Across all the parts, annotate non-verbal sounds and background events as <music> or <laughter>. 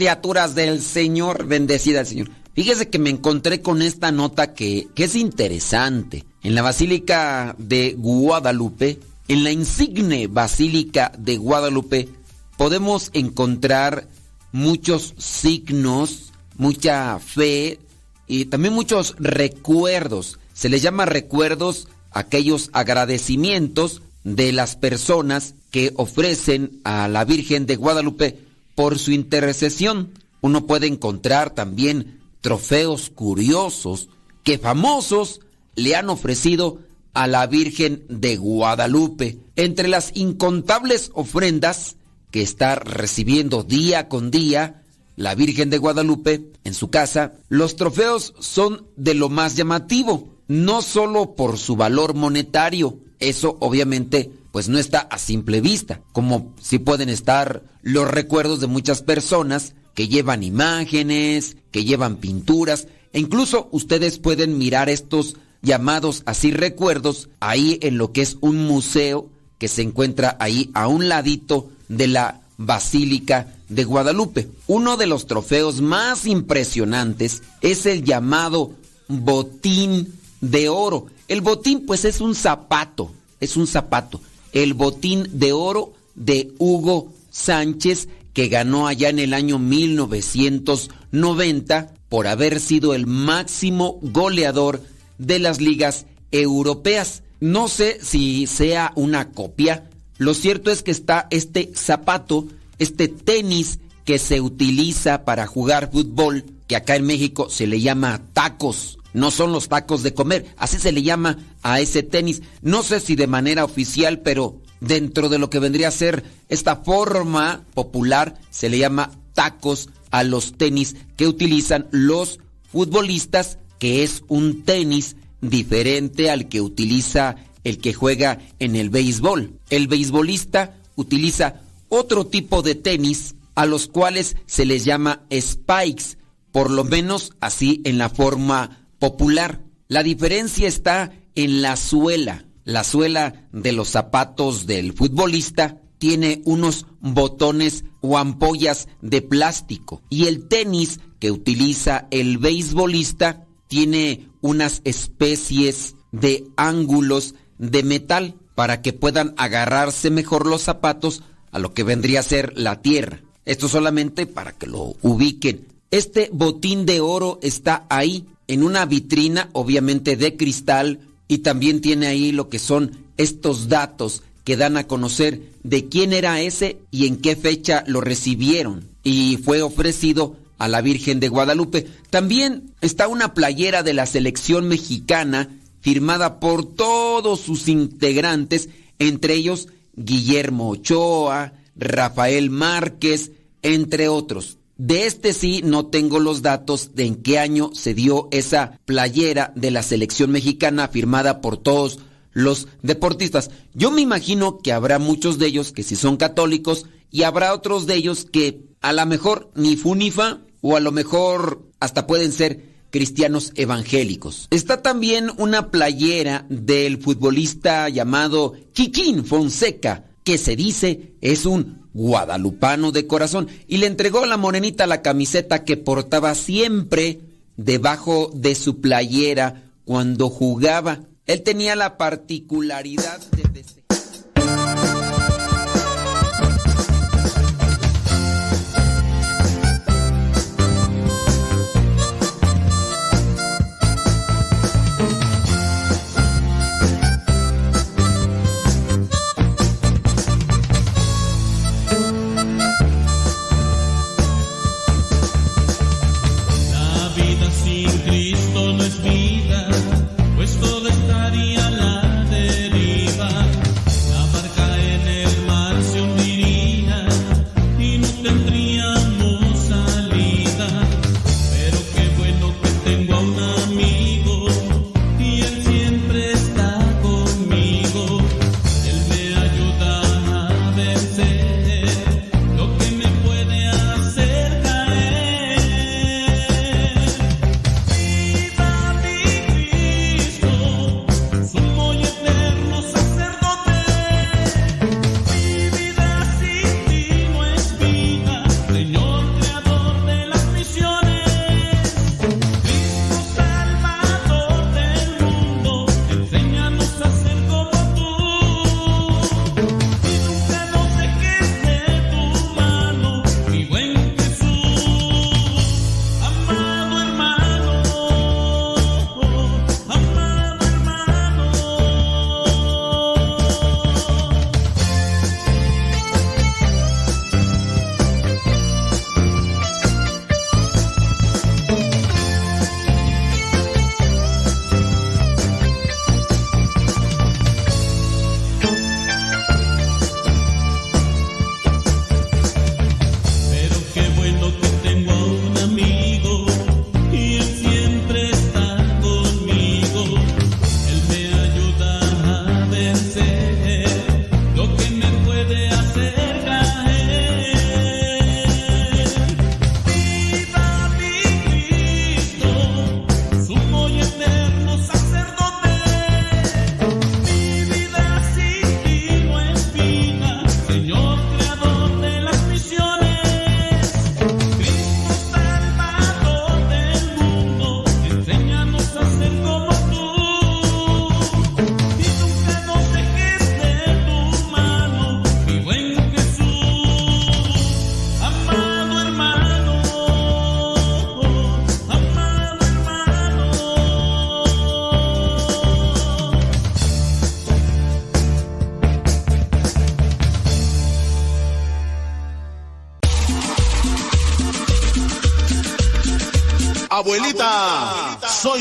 criaturas del Señor, bendecida el Señor. Fíjese que me encontré con esta nota que, que es interesante. En la Basílica de Guadalupe, en la insigne Basílica de Guadalupe, podemos encontrar muchos signos, mucha fe y también muchos recuerdos. Se les llama recuerdos aquellos agradecimientos de las personas que ofrecen a la Virgen de Guadalupe por su intercesión. Uno puede encontrar también trofeos curiosos que famosos le han ofrecido a la Virgen de Guadalupe. Entre las incontables ofrendas que está recibiendo día con día la Virgen de Guadalupe en su casa, los trofeos son de lo más llamativo, no solo por su valor monetario, eso obviamente pues no está a simple vista, como si pueden estar los recuerdos de muchas personas que llevan imágenes, que llevan pinturas, e incluso ustedes pueden mirar estos llamados así recuerdos ahí en lo que es un museo que se encuentra ahí a un ladito de la Basílica de Guadalupe. Uno de los trofeos más impresionantes es el llamado botín de oro. El botín pues es un zapato, es un zapato. El botín de oro de Hugo Sánchez que ganó allá en el año 1990 por haber sido el máximo goleador de las ligas europeas. No sé si sea una copia. Lo cierto es que está este zapato, este tenis que se utiliza para jugar fútbol, que acá en México se le llama tacos. No son los tacos de comer, así se le llama a ese tenis. No sé si de manera oficial, pero dentro de lo que vendría a ser esta forma popular, se le llama tacos a los tenis que utilizan los futbolistas, que es un tenis diferente al que utiliza el que juega en el béisbol. El beisbolista utiliza otro tipo de tenis a los cuales se les llama spikes, por lo menos así en la forma popular. La diferencia está en la suela. La suela de los zapatos del futbolista tiene unos botones o ampollas de plástico y el tenis que utiliza el beisbolista tiene unas especies de ángulos de metal para que puedan agarrarse mejor los zapatos a lo que vendría a ser la tierra. Esto solamente para que lo ubiquen. Este botín de oro está ahí en una vitrina, obviamente de cristal, y también tiene ahí lo que son estos datos que dan a conocer de quién era ese y en qué fecha lo recibieron. Y fue ofrecido a la Virgen de Guadalupe. También está una playera de la selección mexicana firmada por todos sus integrantes, entre ellos Guillermo Ochoa, Rafael Márquez, entre otros. De este sí no tengo los datos de en qué año se dio esa playera de la selección mexicana firmada por todos los deportistas. Yo me imagino que habrá muchos de ellos que sí son católicos y habrá otros de ellos que a lo mejor ni funifa o a lo mejor hasta pueden ser cristianos evangélicos. Está también una playera del futbolista llamado Kikín Fonseca, que se dice es un guadalupano de corazón, y le entregó a la morenita la camiseta que portaba siempre debajo de su playera cuando jugaba. Él tenía la particularidad de...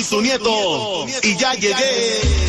tu nieto y ya llegué.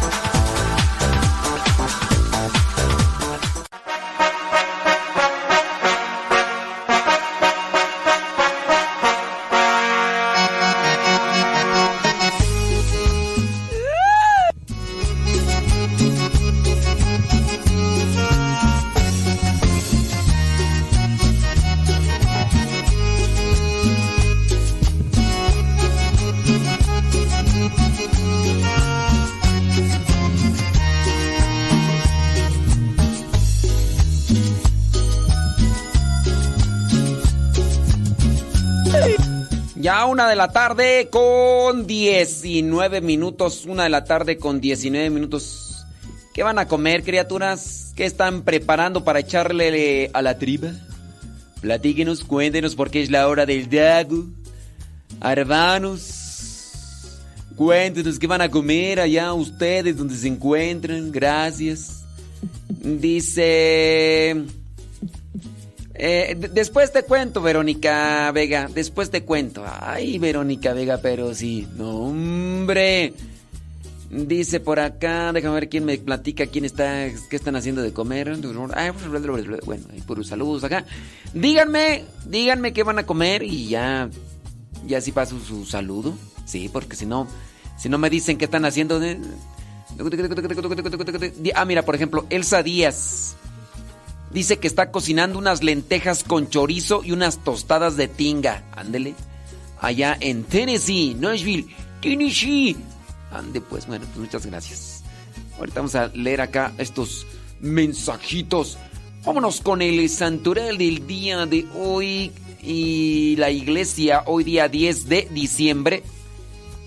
De la tarde con 19 minutos. Una de la tarde con 19 minutos. ¿Qué van a comer, criaturas? ¿Qué están preparando para echarle a la triba? Platíquenos, cuéntenos porque es la hora del dago. Arbanos. Cuéntenos qué van a comer allá ustedes donde se encuentran. Gracias. Dice... Eh, después te cuento, Verónica Vega. Después te cuento. Ay, Verónica Vega, pero sí. No, hombre. Dice por acá, déjame ver quién me platica, quién está, qué están haciendo de comer. Bueno, puros saludos acá. Díganme, díganme qué van a comer y ya, ya sí paso su saludo. Sí, porque si no, si no me dicen qué están haciendo. Ah, mira, por ejemplo, Elsa Díaz. Dice que está cocinando unas lentejas con chorizo y unas tostadas de tinga. Ándele. Allá en Tennessee, Nashville, Tennessee. Ande pues, bueno, pues muchas gracias. Ahorita vamos a leer acá estos mensajitos. Vámonos con el santoral del día de hoy. Y la iglesia, hoy día 10 de diciembre,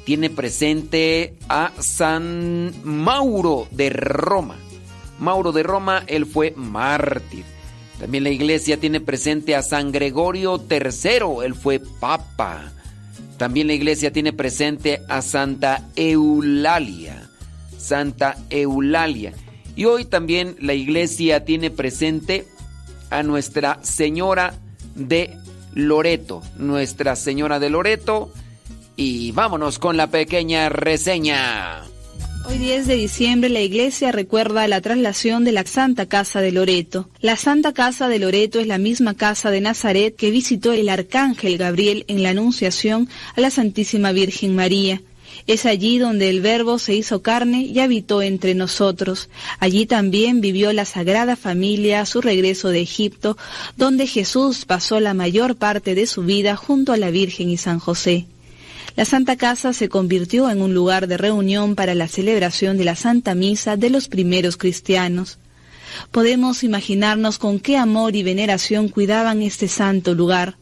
tiene presente a San Mauro de Roma. Mauro de Roma, él fue mártir. También la iglesia tiene presente a San Gregorio III, él fue papa. También la iglesia tiene presente a Santa Eulalia, Santa Eulalia. Y hoy también la iglesia tiene presente a Nuestra Señora de Loreto, Nuestra Señora de Loreto. Y vámonos con la pequeña reseña. Hoy 10 de diciembre la iglesia recuerda la traslación de la Santa Casa de Loreto. La Santa Casa de Loreto es la misma casa de Nazaret que visitó el arcángel Gabriel en la Anunciación a la Santísima Virgen María. Es allí donde el Verbo se hizo carne y habitó entre nosotros. Allí también vivió la Sagrada Familia a su regreso de Egipto, donde Jesús pasó la mayor parte de su vida junto a la Virgen y San José. La Santa Casa se convirtió en un lugar de reunión para la celebración de la Santa Misa de los primeros cristianos. Podemos imaginarnos con qué amor y veneración cuidaban este santo lugar.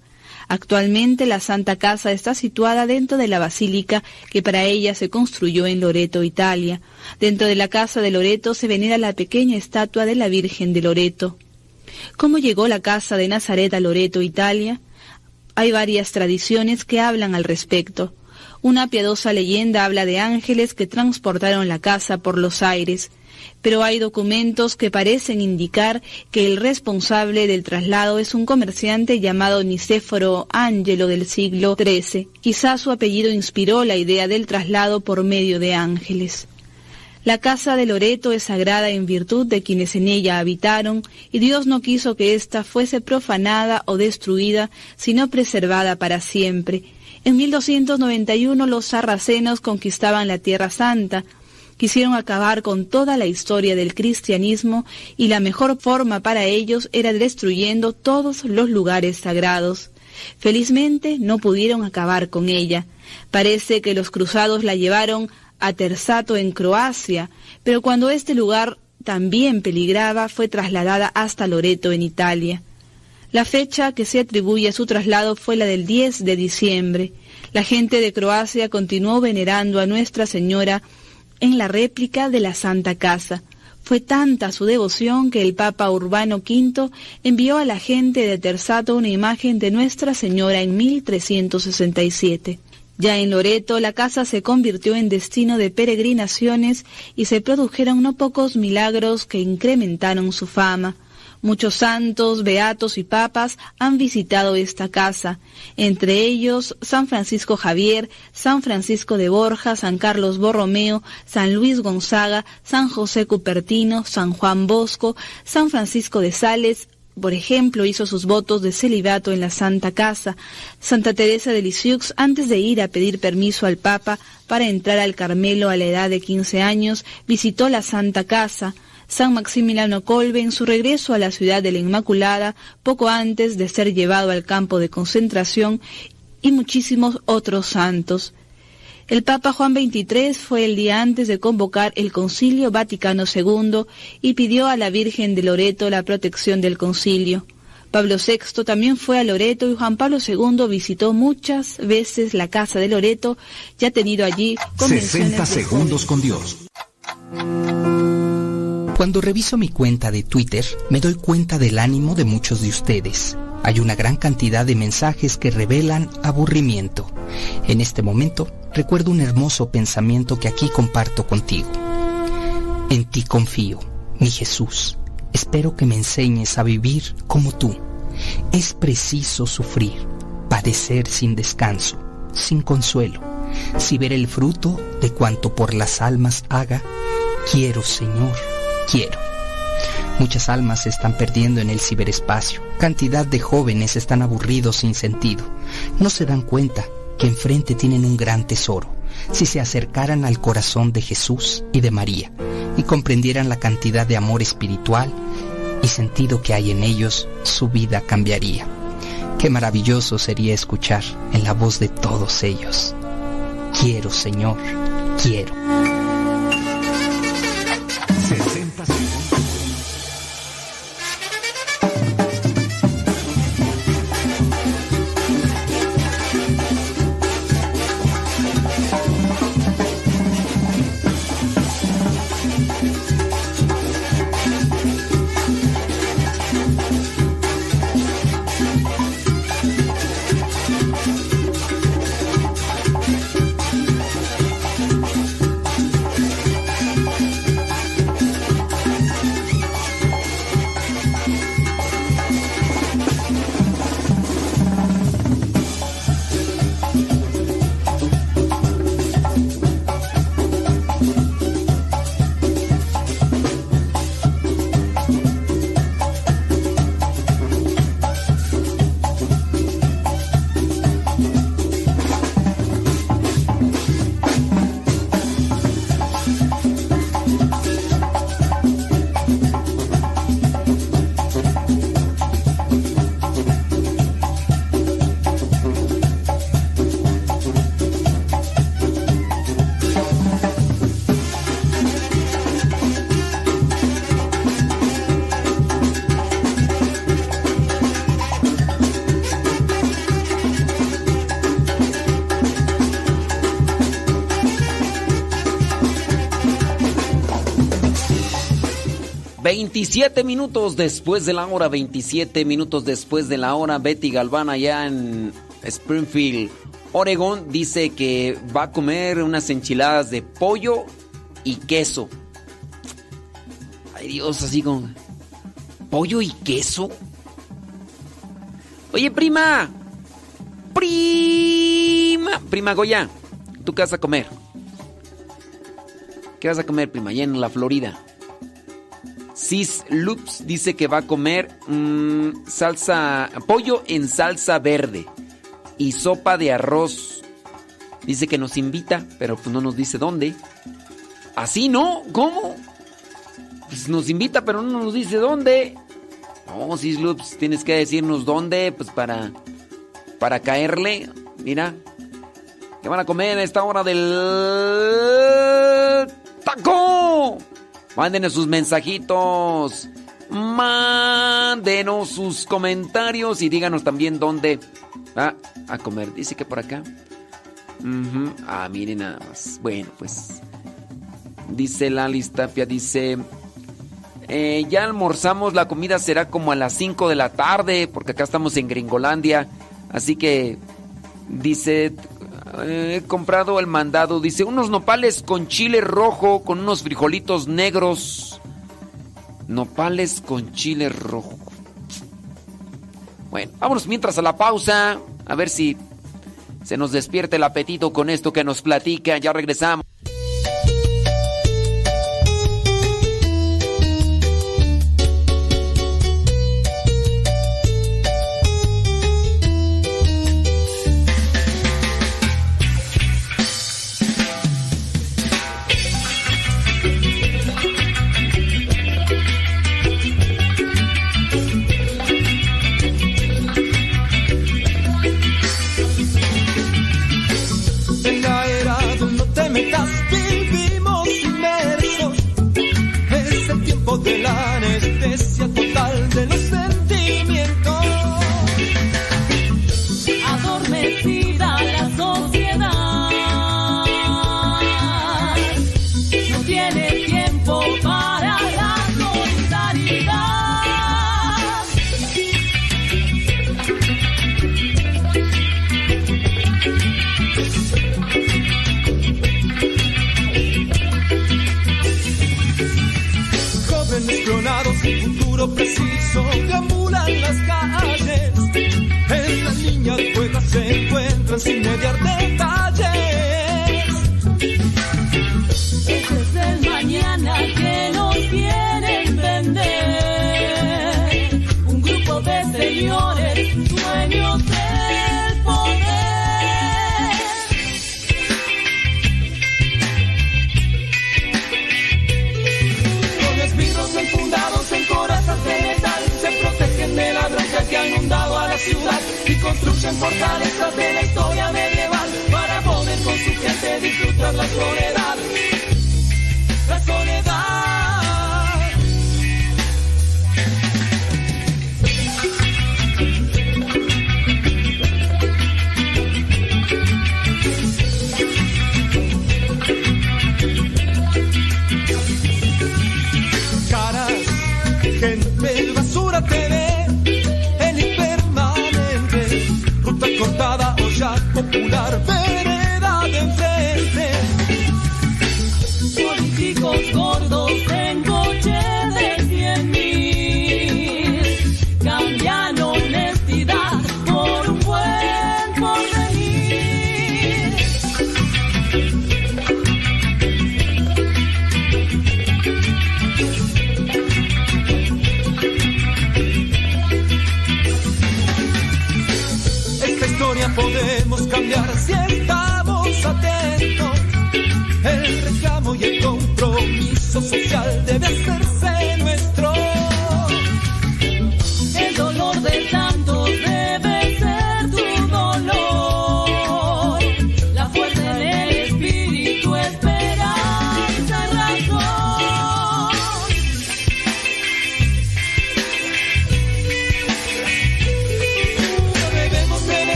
Actualmente la Santa Casa está situada dentro de la basílica que para ella se construyó en Loreto, Italia. Dentro de la casa de Loreto se venera la pequeña estatua de la Virgen de Loreto. ¿Cómo llegó la casa de Nazaret a Loreto, Italia? Hay varias tradiciones que hablan al respecto. Una piadosa leyenda habla de ángeles que transportaron la casa por los aires, pero hay documentos que parecen indicar que el responsable del traslado es un comerciante llamado Nicéforo Ángelo del siglo XIII. Quizás su apellido inspiró la idea del traslado por medio de ángeles. La casa de Loreto es sagrada en virtud de quienes en ella habitaron, y Dios no quiso que ésta fuese profanada o destruida, sino preservada para siempre en 1291 los sarracenos conquistaban la Tierra Santa. Quisieron acabar con toda la historia del cristianismo y la mejor forma para ellos era destruyendo todos los lugares sagrados. Felizmente no pudieron acabar con ella. Parece que los cruzados la llevaron a Terzato en Croacia, pero cuando este lugar también peligraba fue trasladada hasta Loreto en Italia. La fecha que se atribuye a su traslado fue la del 10 de diciembre. La gente de Croacia continuó venerando a Nuestra Señora en la réplica de la Santa Casa. Fue tanta su devoción que el Papa Urbano V envió a la gente de Terzato una imagen de Nuestra Señora en 1367. Ya en Loreto la casa se convirtió en destino de peregrinaciones y se produjeron no pocos milagros que incrementaron su fama. Muchos santos, beatos y papas han visitado esta casa, entre ellos San Francisco Javier, San Francisco de Borja, San Carlos Borromeo, San Luis Gonzaga, San José Cupertino, San Juan Bosco, San Francisco de Sales, por ejemplo, hizo sus votos de celibato en la Santa Casa. Santa Teresa de Lisieux, antes de ir a pedir permiso al Papa para entrar al Carmelo a la edad de 15 años, visitó la Santa Casa. San Maximiliano Colbe en su regreso a la ciudad de la Inmaculada, poco antes de ser llevado al campo de concentración, y muchísimos otros santos. El Papa Juan XXIII fue el día antes de convocar el Concilio Vaticano II y pidió a la Virgen de Loreto la protección del concilio. Pablo VI también fue a Loreto y Juan Pablo II visitó muchas veces la casa de Loreto y ha tenido allí 60 segundos con Dios. Cuando reviso mi cuenta de Twitter, me doy cuenta del ánimo de muchos de ustedes. Hay una gran cantidad de mensajes que revelan aburrimiento. En este momento, recuerdo un hermoso pensamiento que aquí comparto contigo. En ti confío, mi Jesús. Espero que me enseñes a vivir como tú. Es preciso sufrir, padecer sin descanso, sin consuelo, si ver el fruto de cuanto por las almas haga. Quiero, Señor, quiero. Muchas almas se están perdiendo en el ciberespacio. Cantidad de jóvenes están aburridos sin sentido. No se dan cuenta que enfrente tienen un gran tesoro. Si se acercaran al corazón de Jesús y de María y comprendieran la cantidad de amor espiritual y sentido que hay en ellos, su vida cambiaría. Qué maravilloso sería escuchar en la voz de todos ellos. Quiero, Señor, quiero. 27 minutos después de la hora, 27 minutos después de la hora, Betty Galván allá en Springfield, Oregón, dice que va a comer unas enchiladas de pollo y queso. Ay Dios, así con... ¿Pollo y queso? Oye, prima. Prima. Prima Goya, ¿tú qué vas a comer? ¿Qué vas a comer, prima? Allá en la Florida. Cis Loops dice que va a comer mm, salsa, pollo en salsa verde y sopa de arroz. Dice que nos invita, pero pues no nos dice dónde. Así no, ¿cómo? Pues nos invita, pero no nos dice dónde. No, Sisloops, tienes que decirnos dónde, pues para, para caerle. Mira, ¿qué van a comer a esta hora del taco? Mándenos sus mensajitos. Mándenos sus comentarios y díganos también dónde va a comer. Dice que por acá. Ah, miren nada más. Bueno, pues. Dice la Tapia, dice. eh, ya almorzamos, la comida será como a las 5 de la tarde, porque acá estamos en Gringolandia. Así que. Dice. Eh, He comprado el mandado. Dice, unos nopales con chile rojo, con unos frijolitos negros. Nopales con chile rojo. Bueno, vámonos mientras a la pausa. A ver si se nos despierte el apetito con esto que nos platica. Ya regresamos.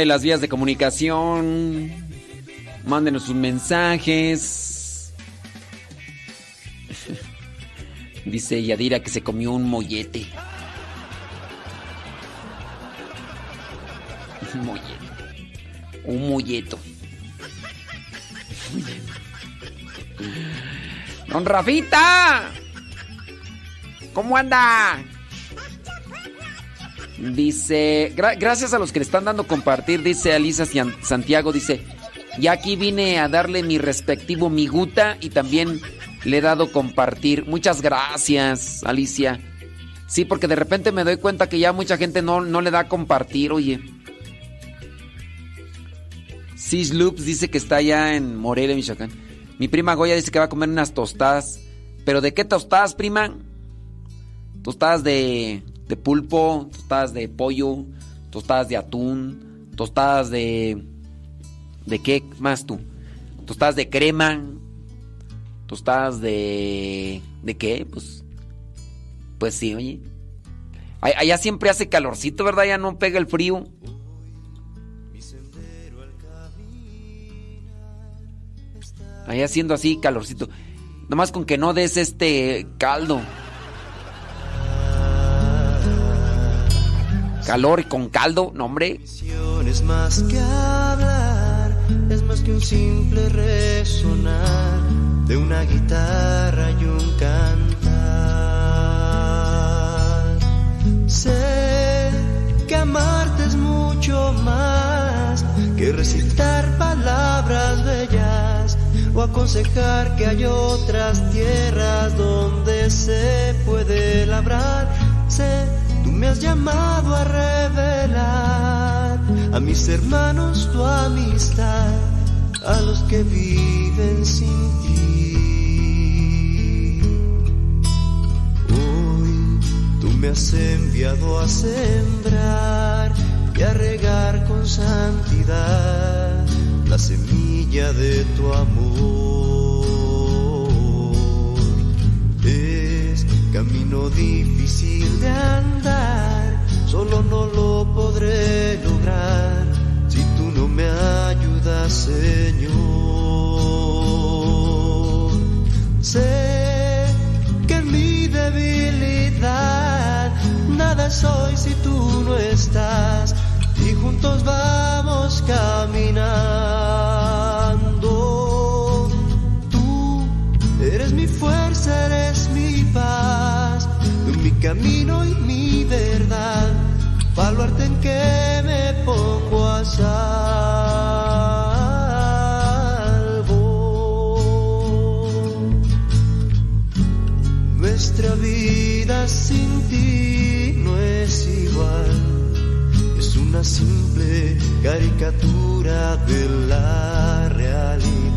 Sabe las vías de comunicación. Mándenos sus mensajes. <laughs> Dice Yadira que se comió un mollete. Un mollete. Un molleto. Don Rafita. ¿Cómo anda? Dice, gra- gracias a los que le están dando compartir, dice Alisa Santiago, dice, ya aquí vine a darle mi respectivo miguta y también le he dado compartir. Muchas gracias, Alicia. Sí, porque de repente me doy cuenta que ya mucha gente no, no le da compartir, oye. Sis Loops dice que está allá en Morelia, Michoacán. Mi prima Goya dice que va a comer unas tostadas. ¿Pero de qué tostadas, prima? Tostadas de, de pulpo, tostadas de pollo, tostadas de atún, tostadas de... ¿De qué más tú? Tostadas de crema, tostadas de... ¿De qué? Pues... Pues sí, oye. Allá siempre hace calorcito, ¿verdad? Ya no pega el frío. Allá haciendo así calorcito. Nomás con que no des este caldo. Calor y con caldo, no hombre. Es más que hablar, es más que un simple resonar de una guitarra y un cantar. Sé que amarte es mucho más que recitar palabras bellas o aconsejar que hay otras tierras donde se puede labrar. Sé, tú me has llamado a revelar a mis hermanos tu amistad, a los que viven sin ti. Hoy tú me has enviado a sembrar y a regar con santidad la semilla de tu amor. Camino difícil de andar, solo no lo podré lograr si tú no me ayudas, Señor. Sé que en mi debilidad nada soy si tú no estás y juntos vamos caminando. Eres mi fuerza, eres mi paz, mi camino y mi verdad, baluarte en que me pongo a salvo. Nuestra vida sin ti no es igual una simple caricatura de la realidad.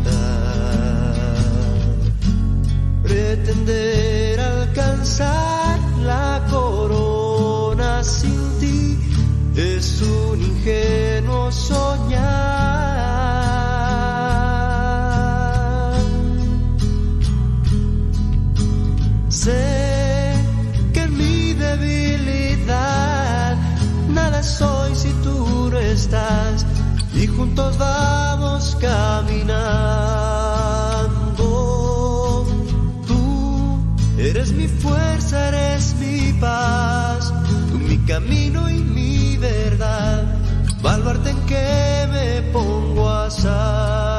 Pretender alcanzar la corona sin ti es un ingenuo soñar. Sé que en mi debilidad nada soy si tú no estás y juntos vamos caminando. Eres mi fuerza, eres mi paz, tú mi camino y mi verdad, baluarte en que me pongo a salvo.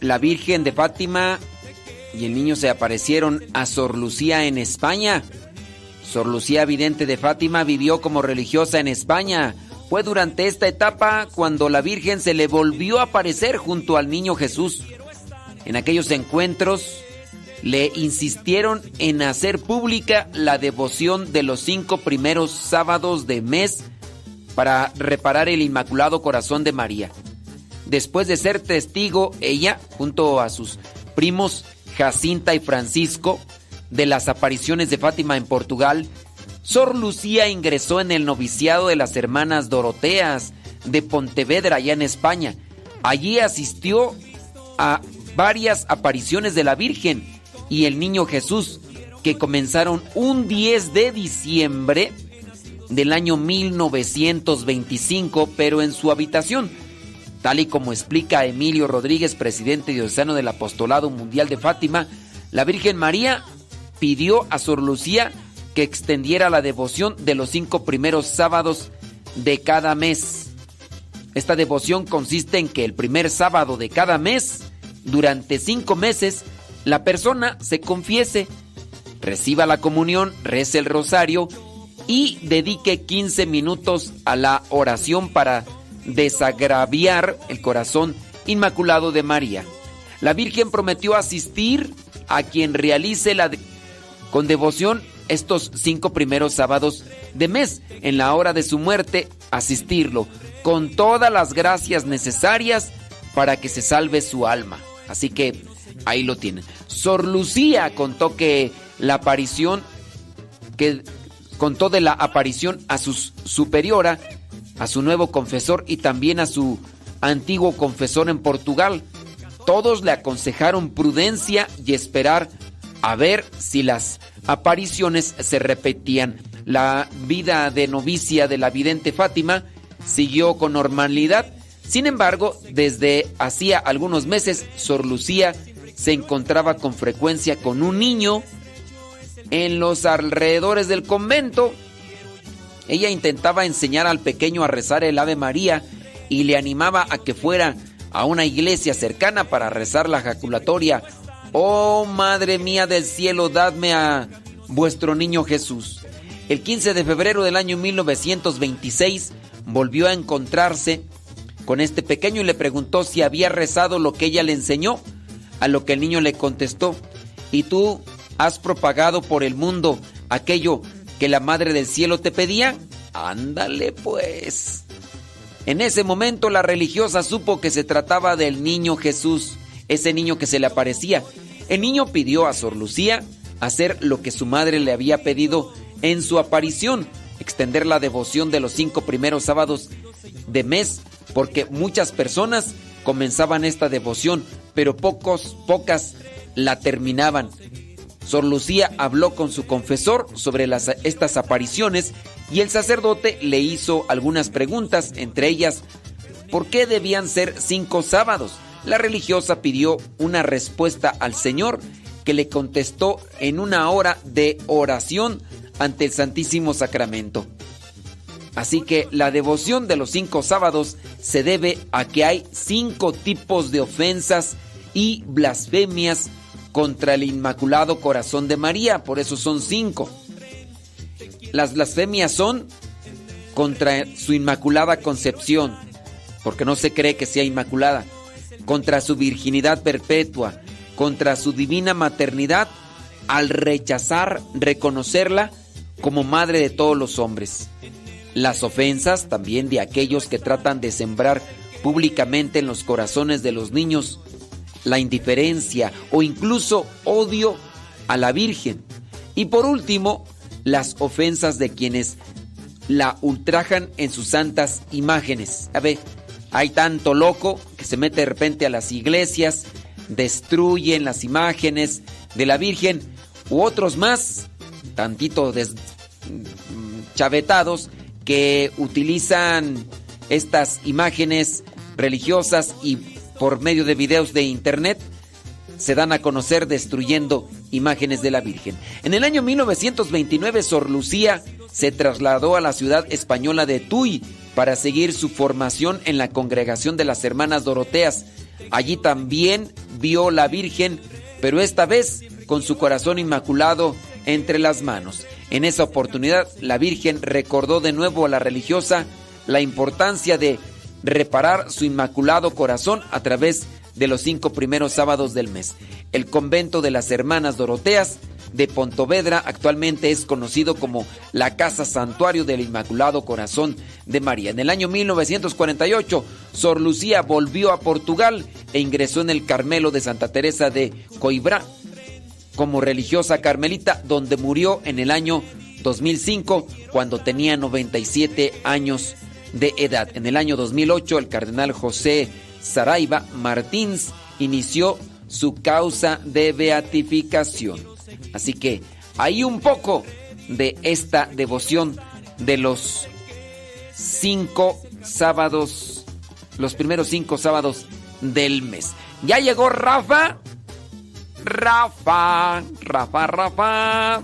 La Virgen de Fátima y el niño se aparecieron a Sor Lucía en España. Sor Lucía Vidente de Fátima vivió como religiosa en España. Fue durante esta etapa cuando la Virgen se le volvió a aparecer junto al niño Jesús. En aquellos encuentros le insistieron en hacer pública la devoción de los cinco primeros sábados de mes para reparar el Inmaculado Corazón de María. Después de ser testigo, ella, junto a sus primos Jacinta y Francisco, de las apariciones de Fátima en Portugal, Sor Lucía ingresó en el noviciado de las hermanas Doroteas de Pontevedra, allá en España. Allí asistió a varias apariciones de la Virgen y el Niño Jesús, que comenzaron un 10 de diciembre del año 1925, pero en su habitación, tal y como explica Emilio Rodríguez, presidente diocesano del Apostolado Mundial de Fátima, la Virgen María pidió a Sor Lucía que extendiera la devoción de los cinco primeros sábados de cada mes. Esta devoción consiste en que el primer sábado de cada mes, durante cinco meses, la persona se confiese, reciba la comunión, rece el rosario y dedique 15 minutos a la oración para desagraviar el corazón inmaculado de María. La Virgen prometió asistir a quien realice la con devoción estos cinco primeros sábados de mes, en la hora de su muerte, asistirlo, con todas las gracias necesarias para que se salve su alma. Así que ahí lo tienen. Sor Lucía contó que la aparición, que contó de la aparición a su superiora, a su nuevo confesor y también a su antiguo confesor en Portugal. Todos le aconsejaron prudencia y esperar a ver si las apariciones se repetían. La vida de novicia de la vidente Fátima siguió con normalidad. Sin embargo, desde hacía algunos meses, Sor Lucía se encontraba con frecuencia con un niño en los alrededores del convento. Ella intentaba enseñar al pequeño a rezar el Ave María y le animaba a que fuera a una iglesia cercana para rezar la jaculatoria Oh Madre mía del cielo, dadme a vuestro niño Jesús. El 15 de febrero del año 1926 volvió a encontrarse con este pequeño y le preguntó si había rezado lo que ella le enseñó, a lo que el niño le contestó, ¿y tú has propagado por el mundo aquello que la Madre del Cielo te pedía? Ándale pues. En ese momento la religiosa supo que se trataba del niño Jesús ese niño que se le aparecía. El niño pidió a Sor Lucía hacer lo que su madre le había pedido en su aparición, extender la devoción de los cinco primeros sábados de mes, porque muchas personas comenzaban esta devoción, pero pocos, pocas la terminaban. Sor Lucía habló con su confesor sobre estas apariciones y el sacerdote le hizo algunas preguntas, entre ellas, ¿por qué debían ser cinco sábados? la religiosa pidió una respuesta al Señor que le contestó en una hora de oración ante el Santísimo Sacramento. Así que la devoción de los cinco sábados se debe a que hay cinco tipos de ofensas y blasfemias contra el Inmaculado Corazón de María, por eso son cinco. Las blasfemias son contra su Inmaculada Concepción, porque no se cree que sea Inmaculada contra su virginidad perpetua, contra su divina maternidad, al rechazar reconocerla como madre de todos los hombres. Las ofensas también de aquellos que tratan de sembrar públicamente en los corazones de los niños la indiferencia o incluso odio a la Virgen. Y por último, las ofensas de quienes la ultrajan en sus santas imágenes. A ver, hay tanto loco que se mete de repente a las iglesias, destruyen las imágenes de la Virgen, u otros más, tantito chavetados, que utilizan estas imágenes religiosas y por medio de videos de internet se dan a conocer destruyendo imágenes de la Virgen. En el año 1929 Sor Lucía se trasladó a la ciudad española de Tuy para seguir su formación en la congregación de las hermanas Doroteas. Allí también vio la Virgen, pero esta vez con su corazón inmaculado entre las manos. En esa oportunidad, la Virgen recordó de nuevo a la religiosa la importancia de reparar su inmaculado corazón a través de los cinco primeros sábados del mes. El convento de las Hermanas Doroteas de Pontovedra actualmente es conocido como la Casa Santuario del Inmaculado Corazón de María. En el año 1948, Sor Lucía volvió a Portugal e ingresó en el Carmelo de Santa Teresa de Coibrá como religiosa carmelita, donde murió en el año 2005 cuando tenía 97 años de edad. En el año 2008, el cardenal José Saraiva Martins inició su causa de beatificación. Así que hay un poco de esta devoción de los cinco sábados, los primeros cinco sábados del mes. Ya llegó Rafa. Rafa, Rafa, Rafa.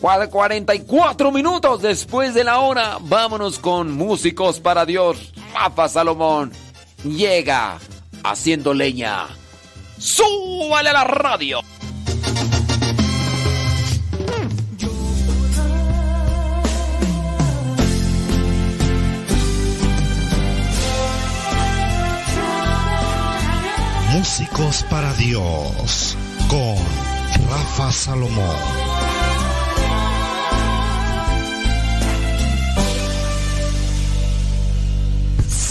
44 minutos después de la hora. Vámonos con Músicos para Dios. Rafa Salomón llega haciendo leña. ¡Súbale a la radio! Músicos para Dios con Rafa Salomón.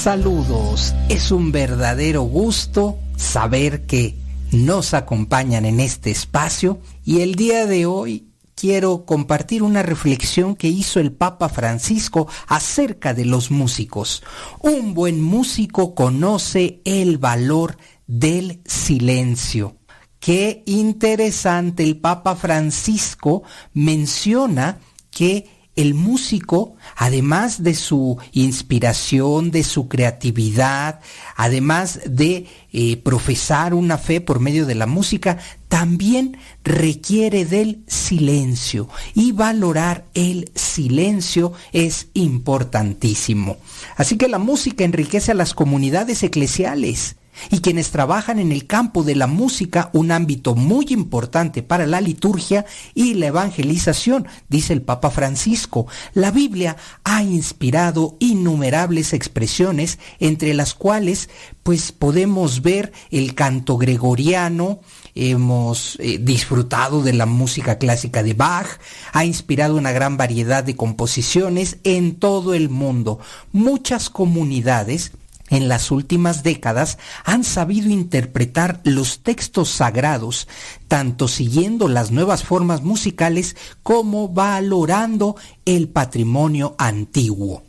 Saludos, es un verdadero gusto saber que nos acompañan en este espacio y el día de hoy quiero compartir una reflexión que hizo el Papa Francisco acerca de los músicos. Un buen músico conoce el valor del silencio. Qué interesante, el Papa Francisco menciona que el músico, además de su inspiración, de su creatividad, además de eh, profesar una fe por medio de la música, también requiere del silencio y valorar el silencio es importantísimo. Así que la música enriquece a las comunidades eclesiales y quienes trabajan en el campo de la música, un ámbito muy importante para la liturgia y la evangelización, dice el Papa Francisco. La Biblia ha inspirado innumerables expresiones, entre las cuales pues podemos ver el canto gregoriano, hemos eh, disfrutado de la música clásica de Bach, ha inspirado una gran variedad de composiciones en todo el mundo. Muchas comunidades en las últimas décadas han sabido interpretar los textos sagrados, tanto siguiendo las nuevas formas musicales como valorando el patrimonio antiguo.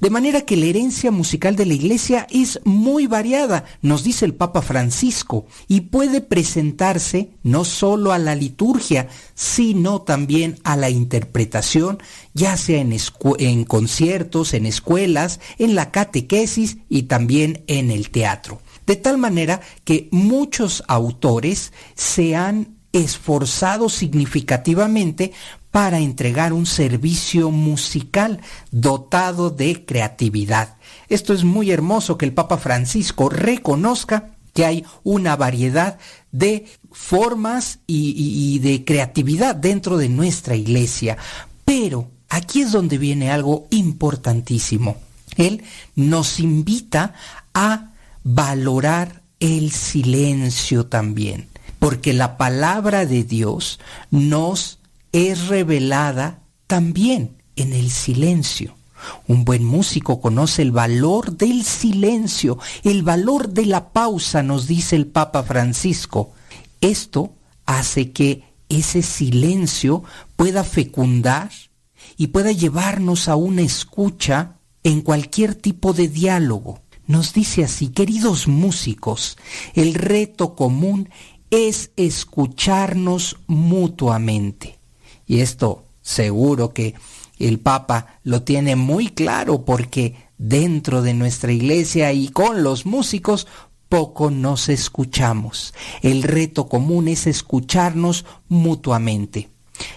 De manera que la herencia musical de la Iglesia es muy variada, nos dice el Papa Francisco, y puede presentarse no solo a la liturgia, sino también a la interpretación, ya sea en, en conciertos, en escuelas, en la catequesis y también en el teatro. De tal manera que muchos autores se han esforzado significativamente para entregar un servicio musical dotado de creatividad. Esto es muy hermoso que el Papa Francisco reconozca que hay una variedad de formas y, de creatividad dentro de nuestra iglesia. Pero aquí es donde viene algo importantísimo. Él nos invita a valorar el silencio también, porque la palabra de Dios nos es revelada también en el silencio. Un buen músico conoce el valor del silencio, el valor de la pausa, nos dice el Papa Francisco. Esto hace que ese silencio pueda fecundar y pueda llevarnos a una escucha en cualquier tipo de diálogo. Nos dice así, queridos músicos, el reto común es escucharnos mutuamente. Y esto seguro que el Papa lo tiene muy claro porque dentro de nuestra iglesia y con los músicos poco nos escuchamos. El reto común es escucharnos mutuamente.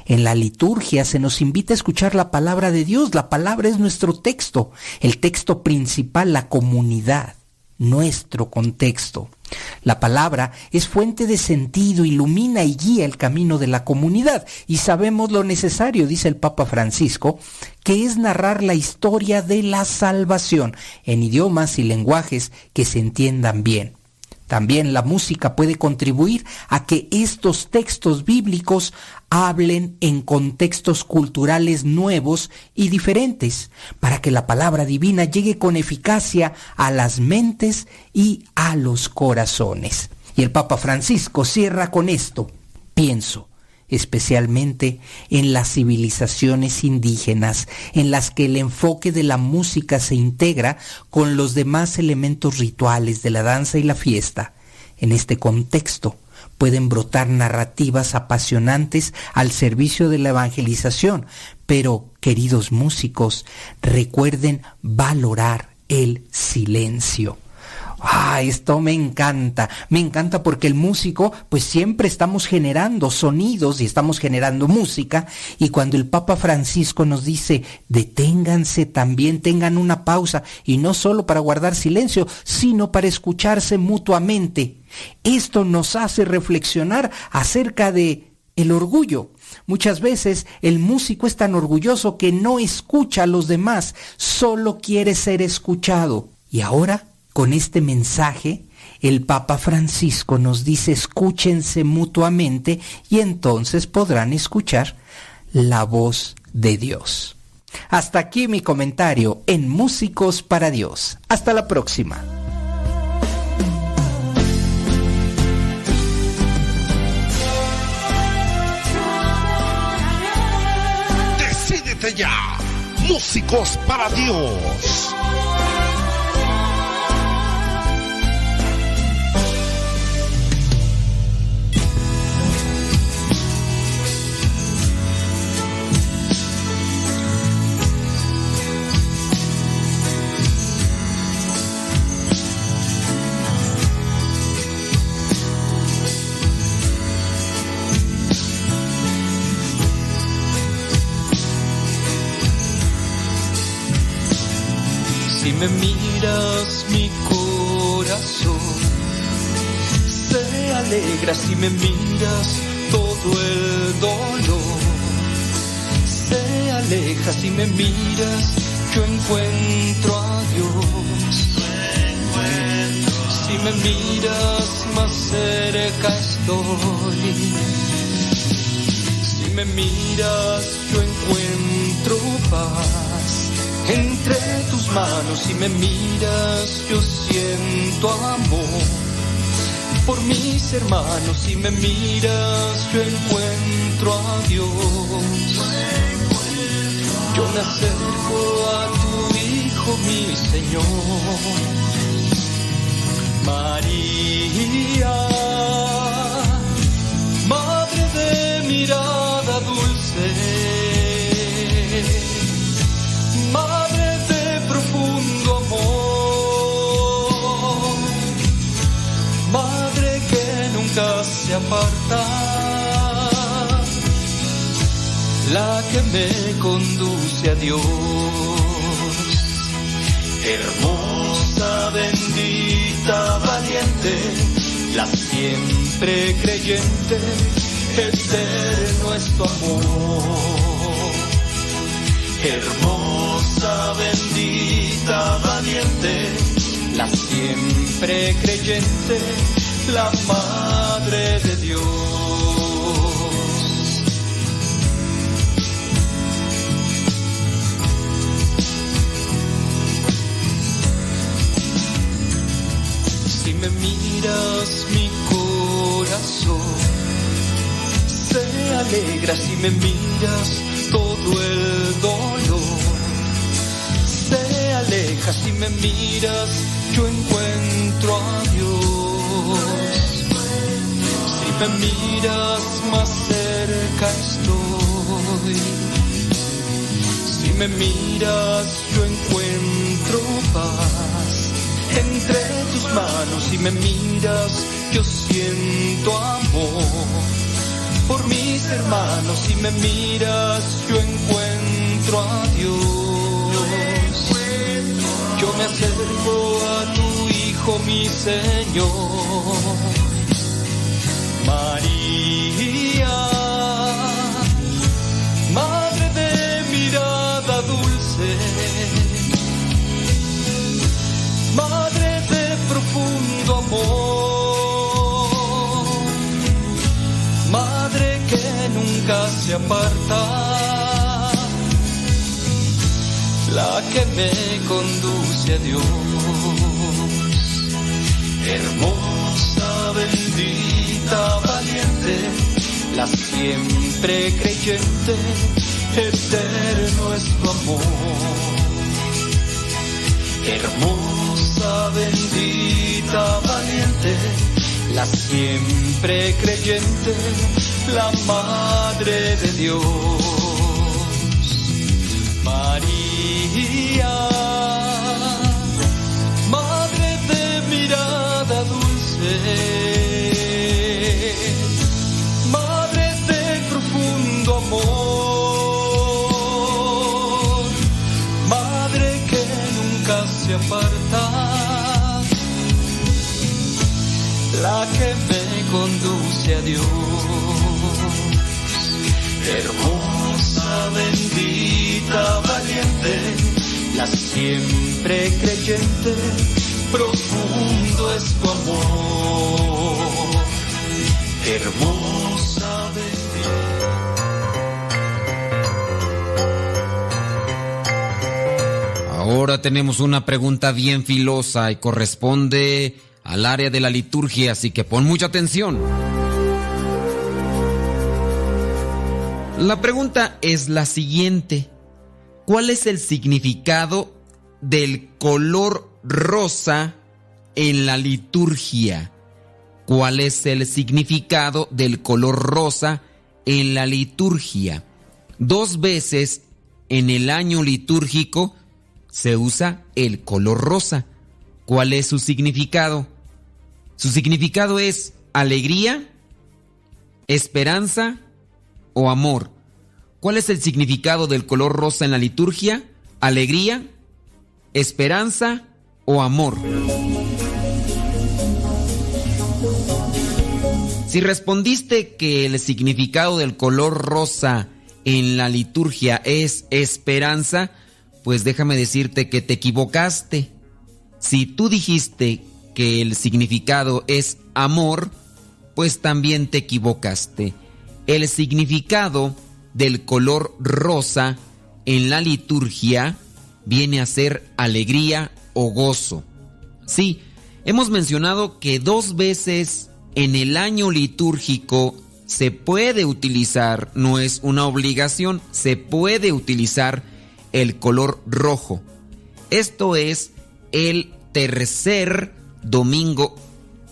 En la liturgia se nos invita a escuchar la palabra de Dios. La palabra es nuestro texto, el texto principal, la comunidad. Nuestro contexto. La palabra es fuente de sentido, ilumina y guía el camino de la comunidad y sabemos lo necesario, dice el Papa Francisco, que es narrar la historia de la salvación en idiomas y lenguajes que se entiendan bien. También la música puede contribuir a que estos textos bíblicos hablen en contextos culturales nuevos y diferentes, para que la palabra divina llegue con eficacia a las mentes y a los corazones. Y el Papa Francisco cierra con esto. Pienso, especialmente en las civilizaciones indígenas, en las que el enfoque de la música se integra con los demás elementos rituales de la danza y la fiesta. En este contexto pueden brotar narrativas apasionantes al servicio de la evangelización, pero, queridos músicos, recuerden valorar el silencio. Ah, esto me encanta, me encanta porque el músico, pues siempre estamos generando sonidos y estamos generando música, y cuando el Papa Francisco nos dice, deténganse también, tengan una pausa, y no solo para guardar silencio, sino para escucharse mutuamente. Esto nos hace reflexionar acerca de el orgullo. Muchas veces el músico es tan orgulloso que no escucha a los demás, solo quiere ser escuchado. Y ahora con este mensaje, el Papa Francisco nos dice escúchense mutuamente y entonces podrán escuchar la voz de Dios. Hasta aquí mi comentario en Músicos para Dios. Hasta la próxima. Decídete ya. Músicos para Dios. Me miras mi corazón. Se alegra si me miras todo el dolor. Se aleja si me miras yo encuentro a Dios. Si me miras más cerca estoy. Si me miras yo encuentro paz entre tus manos y me miras, yo siento amor. Por mis hermanos y me miras, yo encuentro a Dios. Yo me acerco a tu Hijo, mi Señor. María, Madre de mirada nunca se aparta, la que me conduce a Dios. Hermosa, bendita, valiente, la siempre creyente, eterno es tu amor hermosa, bendita, valiente, la siempre creyente, la Madre de Dios. Si me miras mi corazón, se alegra si me miras todo el dolor se aleja si me miras, yo encuentro a Dios. Me miras más cerca estoy. Si me miras, yo encuentro paz. Entre tus manos, si me miras, yo siento amor por mis hermanos. Si me miras, yo encuentro a Dios. Yo me acerco a tu Hijo mi Señor. María, Madre de mirada dulce, Madre de profundo amor, Madre que nunca se aparta la que me conduce a Dios. Hermosa, bendita, valiente, la siempre creyente, eterno es tu amor. Hermosa, bendita, valiente, la siempre creyente, la Madre de Dios. María, que me conduce a Dios, hermosa, bendita valiente, la siempre creyente, profundo es tu amor, hermosa Ahora tenemos una pregunta bien filosa y corresponde al área de la liturgia, así que pon mucha atención. La pregunta es la siguiente. ¿Cuál es el significado del color rosa en la liturgia? ¿Cuál es el significado del color rosa en la liturgia? Dos veces en el año litúrgico se usa el color rosa. ¿Cuál es su significado? Su significado es alegría, esperanza o amor. ¿Cuál es el significado del color rosa en la liturgia? ¿Alegría? ¿Esperanza o amor? Si respondiste que el significado del color rosa en la liturgia es esperanza, pues déjame decirte que te equivocaste. Si tú dijiste que el significado es amor, pues también te equivocaste. El significado del color rosa en la liturgia viene a ser alegría o gozo. Sí, hemos mencionado que dos veces en el año litúrgico se puede utilizar, no es una obligación, se puede utilizar el color rojo. Esto es el tercer domingo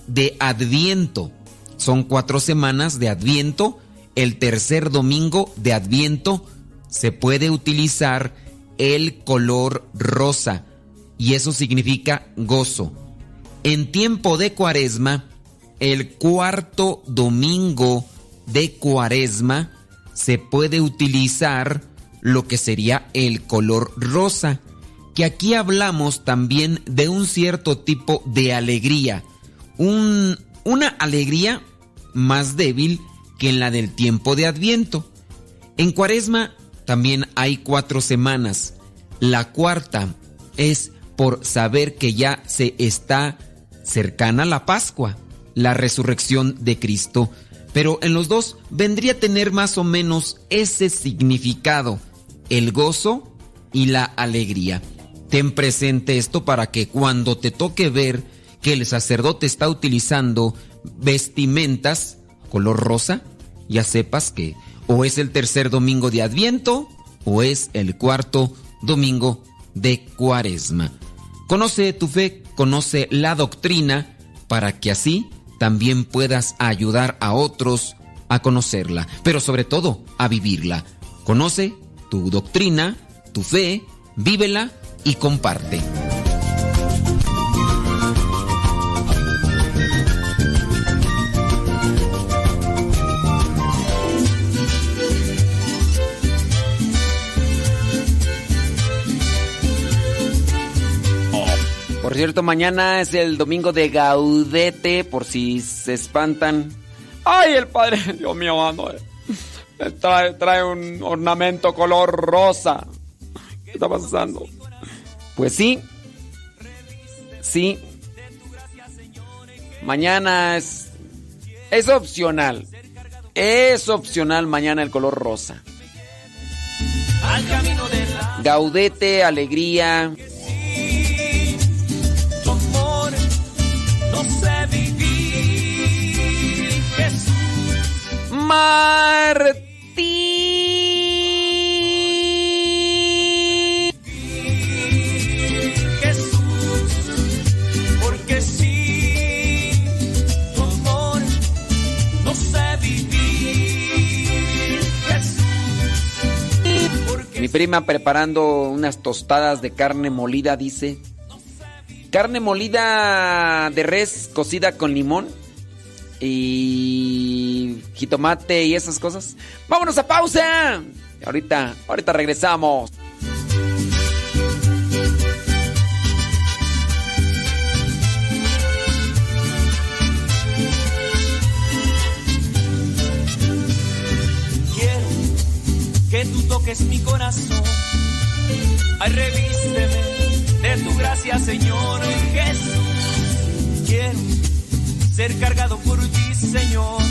de Adviento. Son cuatro semanas de Adviento el tercer domingo de Adviento se puede utilizar el color rosa y eso significa gozo. En tiempo de cuaresma, el cuarto domingo de cuaresma se puede utilizar lo que sería el color rosa, que aquí hablamos también de un cierto tipo de alegría, una alegría más débil que en la del tiempo de Adviento. En Cuaresma también hay cuatro semanas. La cuarta es por saber que ya se está cercana la Pascua, la resurrección de Cristo. Pero en los dos vendría a tener más o menos ese significado, el gozo y la alegría. Ten presente esto para que cuando te toque ver que el sacerdote está utilizando vestimentas color rosa, ya sepas que o es el tercer domingo de Adviento o es el cuarto domingo de Cuaresma. Conoce tu fe, conoce la doctrina para que así también puedas ayudar a otros a conocerla, pero sobre todo a vivirla. Conoce tu doctrina, tu fe, vívela y comparte. Por cierto, mañana es el domingo de Gaudete, por si se espantan. ¡Ay, el padre! <laughs> Dios mío, no, eh, trae un ornamento color rosa. ¿Qué está pasando? Pues sí. Sí. Mañana es. Es opcional. Es opcional mañana el color rosa. Gaudete, alegría. Martín. Mi prima preparando unas tostadas de carne molida, dice. Carne molida de res cocida con limón y jitomate y esas cosas. Vámonos a pausa. Ahorita, ahorita regresamos. Que tú toques mi corazón. Ay, revísteme de tu gracia, Señor Jesús. Quiero ser cargado por ti, Señor,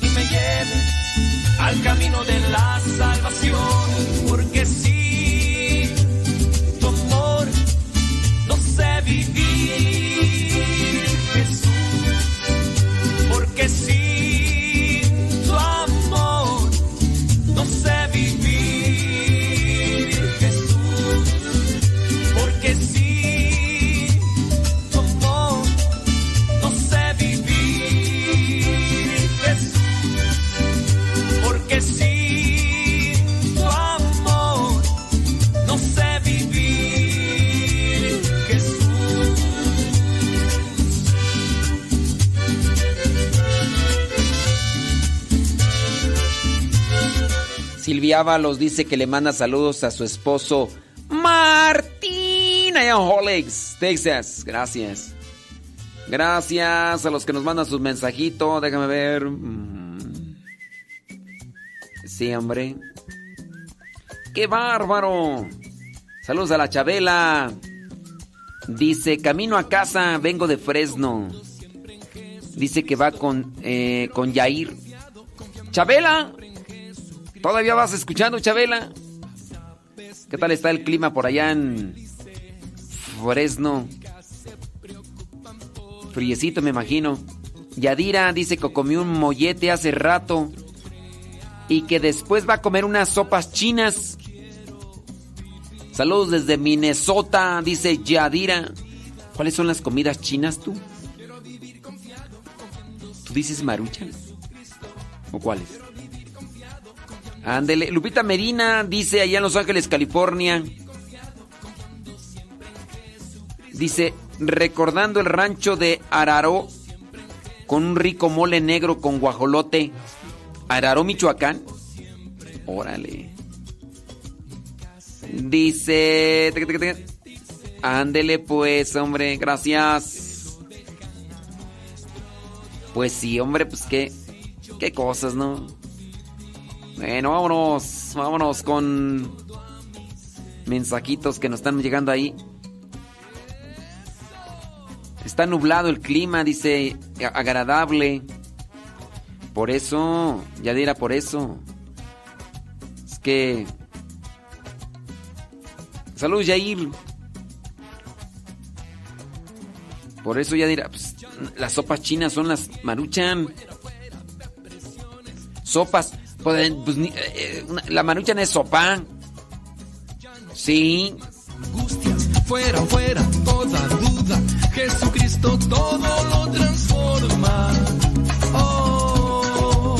y me lleve al camino de la salvación, porque si tu amor no sé vivir, Silvia Ábalos dice que le manda saludos a su esposo Martín allá en Holix, Texas. Gracias. Gracias a los que nos mandan sus mensajitos. Déjame ver. Mm. Sí, hombre. ¡Qué bárbaro! Saludos a la Chabela. Dice, camino a casa, vengo de Fresno. Dice que va con, eh, con Yair. Chabela, ¿todavía vas escuchando, Chabela? ¿Qué tal está el clima por allá en Fresno? Friecito, me imagino. Yadira dice que comió un mollete hace rato y que después va a comer unas sopas chinas. Saludos desde Minnesota, dice Yadira. ¿Cuáles son las comidas chinas tú? ¿Tú dices maruchan? ¿O cuáles? Ándele. Lupita Medina dice allá en Los Ángeles, California. Dice, recordando el rancho de Araró con un rico mole negro con guajolote. Araró, Michoacán. Órale. Dice... Ándele pues, hombre, gracias. Pues sí, hombre, pues qué, qué cosas, ¿no? Bueno, vámonos, vámonos con mensajitos que nos están llegando ahí. Está nublado el clima, dice, agradable. Por eso, ya dirá por eso. Es que... Salud, Yair. Por eso ya dirá, pues, las sopas chinas son las maruchan. Sopas. Pues, pues, eh, una- la maruchan es sopa. Sí. angustias, fuera, fuera, toda duda. Jesucristo todo lo transforma. Oh,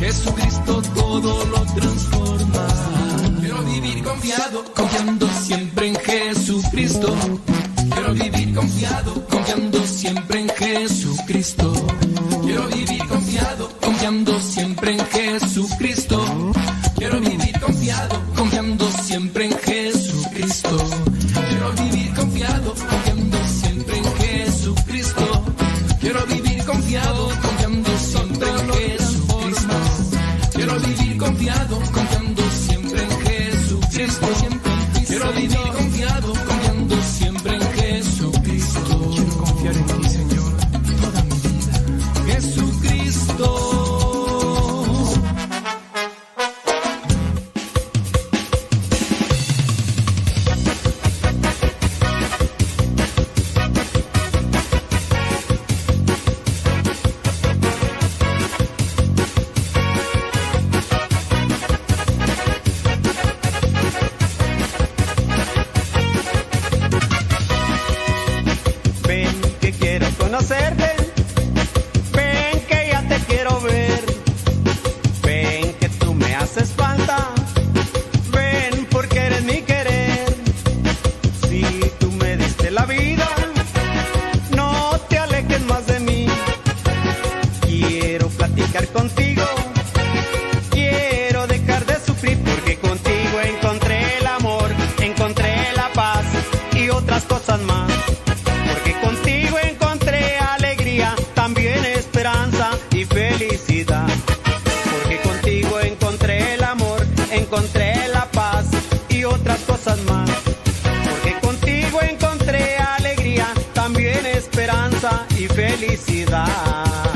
Jesucristo todo lo transforma. Quiero vivir confiado, confiando siempre en Jesucristo. Quiero vivir confiado, confiando siempre en Jesucristo. Quiero vivir confiado, confiando siempre en Jesucristo. Quiero vivir confiado, confiando siempre en En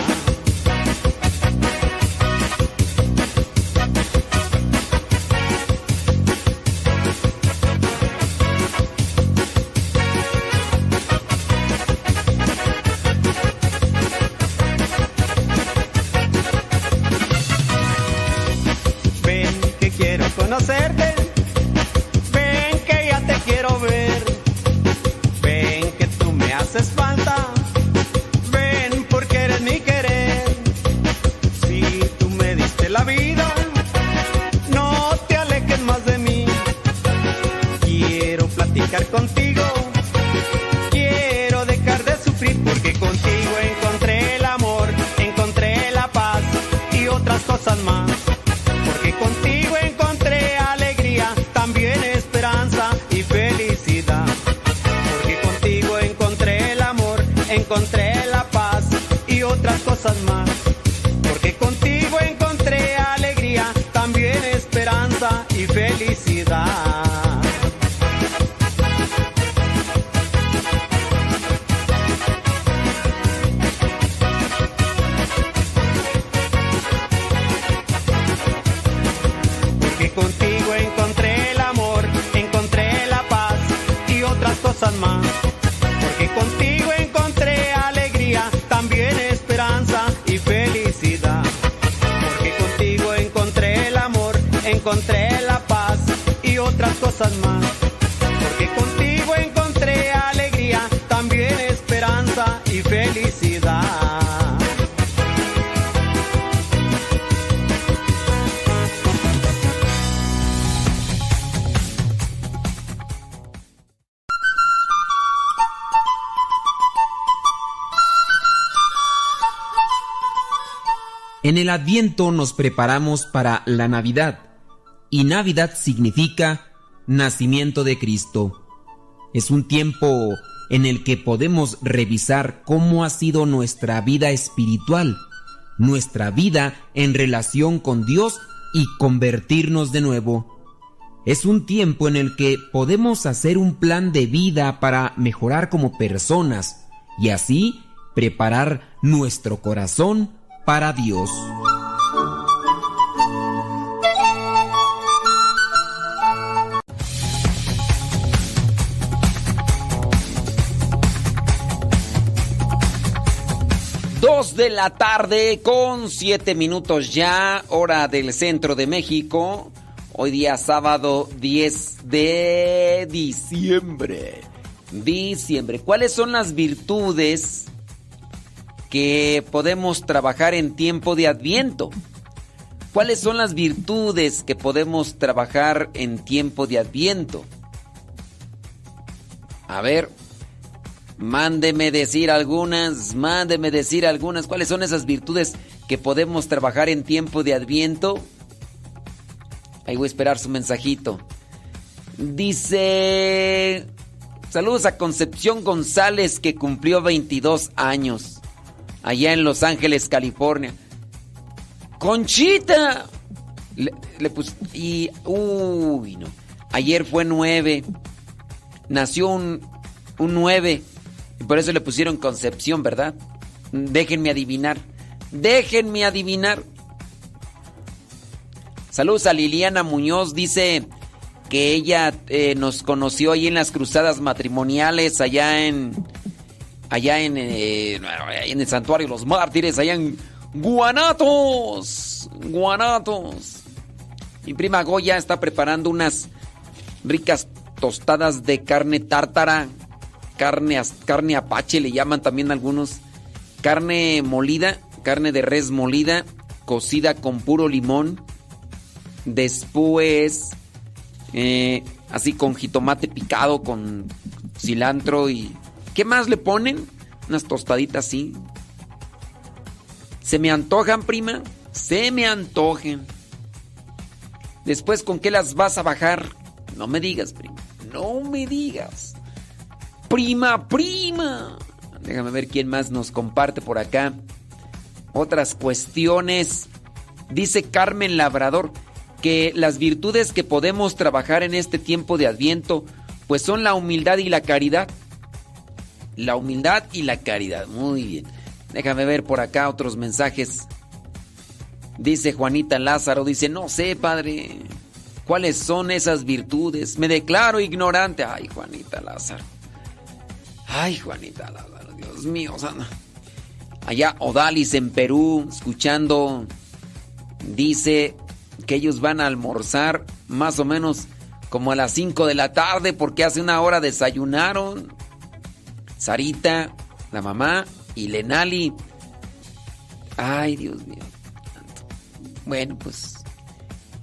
el Adviento nos preparamos para la Navidad y Navidad significa nacimiento de Cristo. Es un tiempo en el que podemos revisar cómo ha sido nuestra vida espiritual, nuestra vida en relación con Dios y convertirnos de nuevo. Es un tiempo en el que podemos hacer un plan de vida para mejorar como personas y así preparar nuestro corazón para Dios. Dos de la tarde con siete minutos ya, hora del centro de México. Hoy día sábado 10 de diciembre. Diciembre. ¿Cuáles son las virtudes que podemos trabajar en tiempo de adviento. ¿Cuáles son las virtudes que podemos trabajar en tiempo de adviento? A ver, mándeme decir algunas, mándeme decir algunas. ¿Cuáles son esas virtudes que podemos trabajar en tiempo de adviento? Ahí voy a esperar su mensajito. Dice, saludos a Concepción González que cumplió 22 años allá en Los Ángeles, California. Conchita. Le. Y. Uy, no. Ayer fue 9. Nació un, un 9. Y por eso le pusieron Concepción, ¿verdad? Déjenme adivinar. Déjenme adivinar. Saludos a Liliana Muñoz. Dice que ella eh, nos conoció ahí en las cruzadas matrimoniales, allá en. Allá en, eh, en el Santuario de los Mártires, allá en Guanatos. Guanatos. Mi prima Goya está preparando unas ricas tostadas de carne tártara. Carne, carne apache le llaman también algunos. Carne molida, carne de res molida, cocida con puro limón Después, eh, así con jitomate picado, con cilantro y... ¿Qué más le ponen? Unas tostaditas así. ¿Se me antojan, prima? Se me antojen. Después, ¿con qué las vas a bajar? No me digas, prima. No me digas. Prima, prima. Déjame ver quién más nos comparte por acá. Otras cuestiones. Dice Carmen Labrador que las virtudes que podemos trabajar en este tiempo de Adviento, pues son la humildad y la caridad. La humildad y la caridad. Muy bien. Déjame ver por acá otros mensajes. Dice Juanita Lázaro, dice, no sé, padre, ¿cuáles son esas virtudes? Me declaro ignorante. Ay, Juanita Lázaro. Ay, Juanita Lázaro, Dios mío, sana. Allá Odalis en Perú, escuchando, dice, que ellos van a almorzar más o menos como a las 5 de la tarde porque hace una hora desayunaron. Sarita, la mamá y Lenali. Ay, Dios mío. Bueno, pues.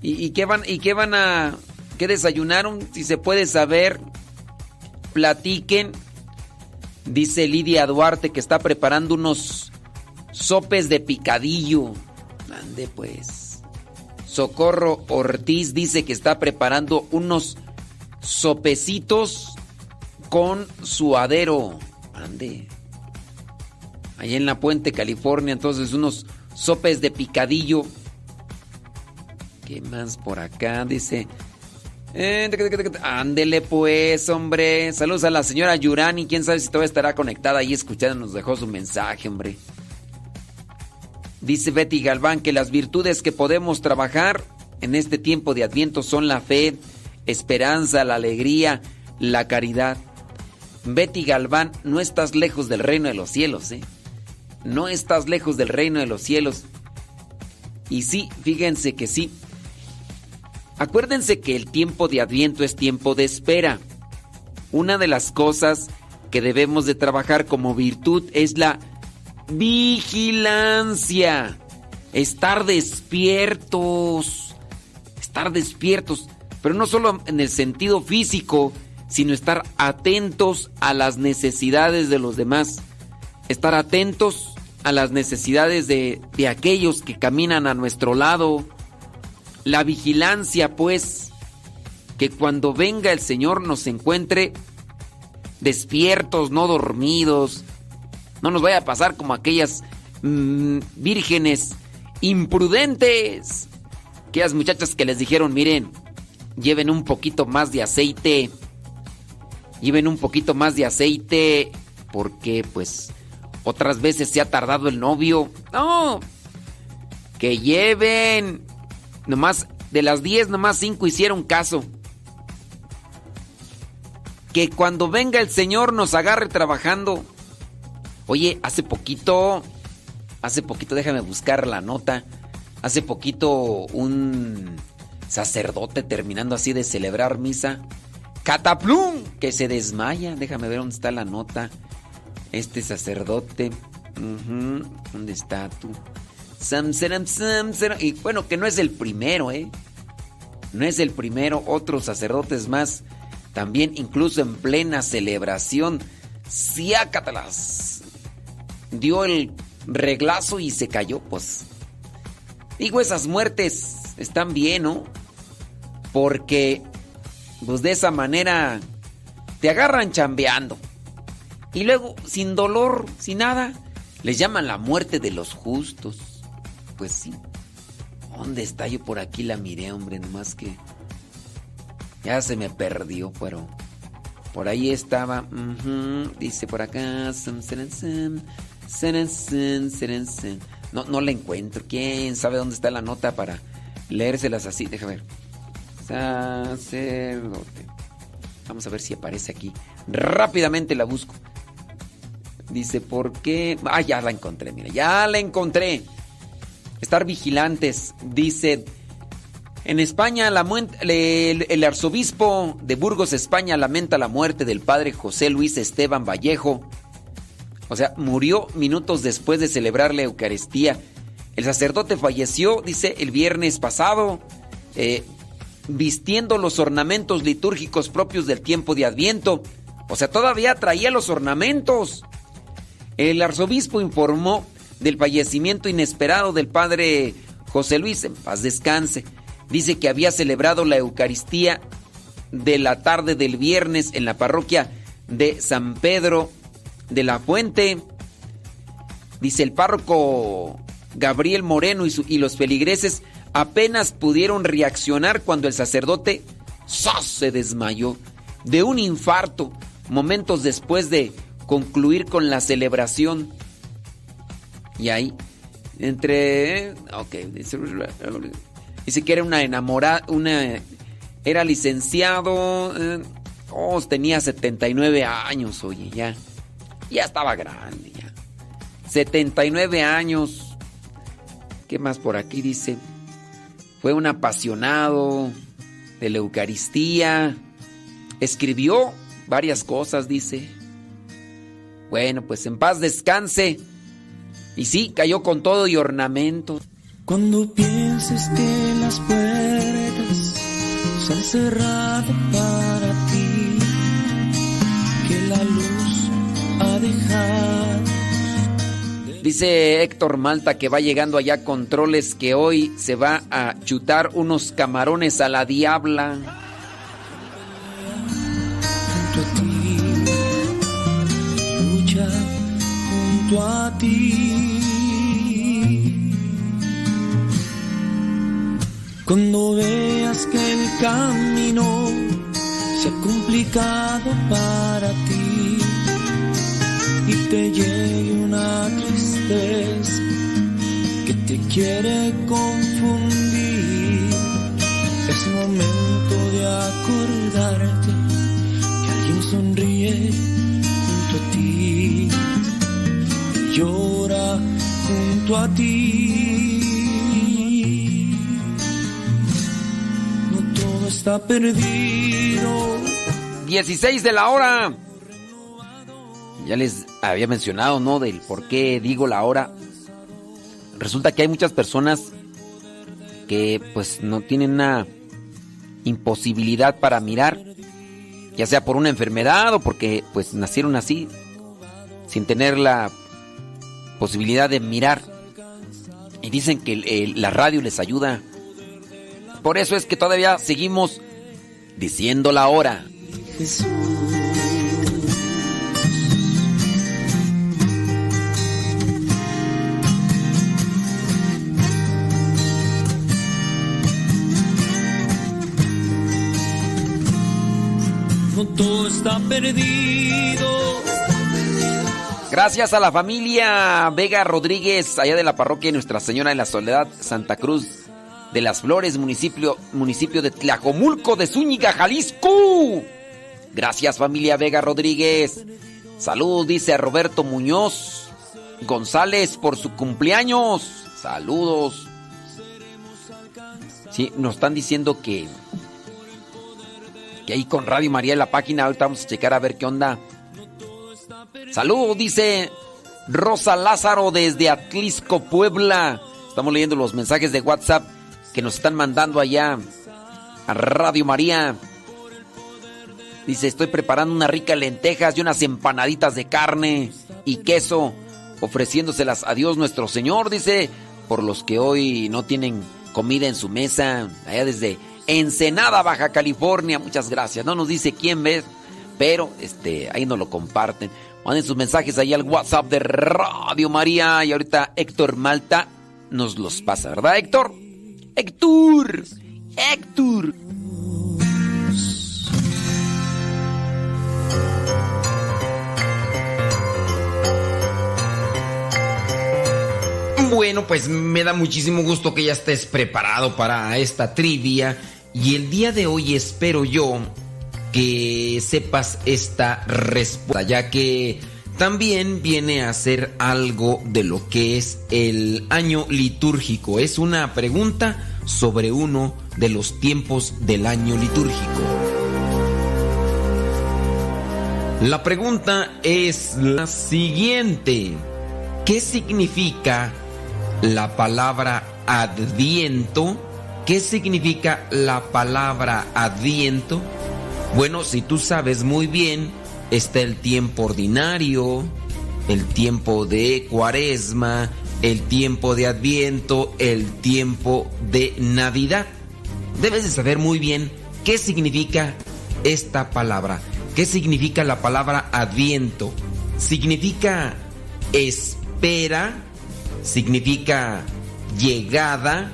¿Y, qué van, y qué van a. qué desayunaron? Si se puede saber, platiquen. Dice Lidia Duarte que está preparando unos sopes de picadillo. Ande pues. Socorro Ortiz dice que está preparando unos sopecitos con suadero. Ande. Allá en la Puente, California, entonces unos sopes de picadillo. ¿Qué más por acá? Dice. Ándele pues, hombre. Saludos a la señora Yurani. Quién sabe si todavía estará conectada ahí escuchando. Nos dejó su mensaje, hombre. Dice Betty Galván que las virtudes que podemos trabajar en este tiempo de Adviento son la fe, esperanza, la alegría, la caridad. Betty Galván, no estás lejos del reino de los cielos, ¿eh? No estás lejos del reino de los cielos. Y sí, fíjense que sí. Acuérdense que el tiempo de Adviento es tiempo de espera. Una de las cosas que debemos de trabajar como virtud es la Vigilancia. Estar despiertos. Estar despiertos. Pero no solo en el sentido físico, sino estar atentos a las necesidades de los demás. Estar atentos a las necesidades de, de aquellos que caminan a nuestro lado. La vigilancia, pues, que cuando venga el Señor nos encuentre despiertos, no dormidos, no nos vaya a pasar como aquellas mm, vírgenes imprudentes. Aquellas muchachas que les dijeron, miren, lleven un poquito más de aceite. Lleven un poquito más de aceite porque pues otras veces se ha tardado el novio. No. Que lleven. Nomás de las 10, nomás 5 hicieron caso. Que cuando venga el Señor nos agarre trabajando. Oye, hace poquito, hace poquito, déjame buscar la nota. Hace poquito un sacerdote terminando así de celebrar misa. Cataplum, que se desmaya. Déjame ver dónde está la nota. Este sacerdote. ¿Dónde está tú? Y bueno, que no es el primero, ¿eh? No es el primero. Otros sacerdotes más. También, incluso en plena celebración. Siácatalas dio el reglazo y se cayó, pues. Digo, esas muertes están bien, ¿no? Porque, pues de esa manera, te agarran chambeando. Y luego, sin dolor, sin nada, les llaman la muerte de los justos. Pues sí. ¿Dónde está yo por aquí? La miré, hombre, nomás que... Ya se me perdió, pero por ahí estaba. dice por acá. No, no la encuentro. ¿Quién sabe dónde está la nota para leérselas así? Deja ver. Sacerdote. Vamos a ver si aparece aquí. Rápidamente la busco. Dice, ¿por qué? Ah, ya la encontré, mira, ya la encontré. Estar vigilantes, dice. En España, la el, el arzobispo de Burgos, España, lamenta la muerte del padre José Luis Esteban Vallejo. O sea, murió minutos después de celebrar la Eucaristía. El sacerdote falleció, dice, el viernes pasado, eh, vistiendo los ornamentos litúrgicos propios del tiempo de Adviento. O sea, todavía traía los ornamentos. El arzobispo informó del fallecimiento inesperado del padre José Luis, en paz descanse. Dice que había celebrado la Eucaristía de la tarde del viernes en la parroquia de San Pedro de la Fuente. Dice el párroco Gabriel Moreno y, y los feligreses apenas pudieron reaccionar cuando el sacerdote se desmayó de un infarto momentos después de concluir con la celebración. Y ahí, entre... Ok, dice que era una enamorada, una... Era licenciado... Eh, oh, tenía 79 años, oye, ya. Ya estaba grande, ya. 79 años. ¿Qué más por aquí dice? Fue un apasionado de la Eucaristía. Escribió varias cosas, dice. Bueno, pues en paz descanse. Y sí, cayó con todo y ornamento. Cuando pienses que las puertas se han cerrado para ti, que la luz ha dejado. Dice Héctor Malta que va llegando allá controles que hoy se va a chutar unos camarones a la diabla. a ti. Cuando veas que el camino se ha complicado para ti y te llegue una tristeza que te quiere confundir, es momento de acordarte que alguien sonríe junto a ti llora junto a ti. No todo está perdido. 16 de la hora. Ya les había mencionado, ¿no? Del por qué digo la hora. Resulta que hay muchas personas que pues no tienen una imposibilidad para mirar, ya sea por una enfermedad o porque pues nacieron así, sin tener la posibilidad de mirar. Y dicen que la radio les ayuda. Por eso es que todavía seguimos diciendo la hora. No Gracias a la familia Vega Rodríguez, allá de la parroquia Nuestra Señora de la Soledad, Santa Cruz de las Flores, municipio, municipio de Tlajomulco de Zúñiga, Jalisco. Gracias familia Vega Rodríguez. Saludos, dice Roberto Muñoz González por su cumpleaños. Saludos. Sí, nos están diciendo que que ahí con Radio María en la página, ahorita vamos a checar a ver qué onda. Saludos, dice Rosa Lázaro desde Atlisco, Puebla. Estamos leyendo los mensajes de WhatsApp que nos están mandando allá a Radio María. Dice, estoy preparando unas ricas lentejas y unas empanaditas de carne y queso, ofreciéndoselas a Dios nuestro Señor, dice, por los que hoy no tienen comida en su mesa, allá desde Ensenada, Baja California. Muchas gracias. No nos dice quién ves, pero este, ahí nos lo comparten. Manden sus mensajes ahí al WhatsApp de Radio María. Y ahorita Héctor Malta nos los pasa, ¿verdad, Héctor? Héctor. Héctor. Bueno, pues me da muchísimo gusto que ya estés preparado para esta trivia y el día de hoy espero yo que sepas esta respuesta, ya que también viene a ser algo de lo que es el año litúrgico. Es una pregunta sobre uno de los tiempos del año litúrgico. La pregunta es la siguiente. ¿Qué significa la palabra adviento? ¿Qué significa la palabra adviento? Bueno, si tú sabes muy bien, está el tiempo ordinario, el tiempo de cuaresma, el tiempo de adviento, el tiempo de Navidad. Debes de saber muy bien qué significa esta palabra. ¿Qué significa la palabra adviento? Significa espera, significa llegada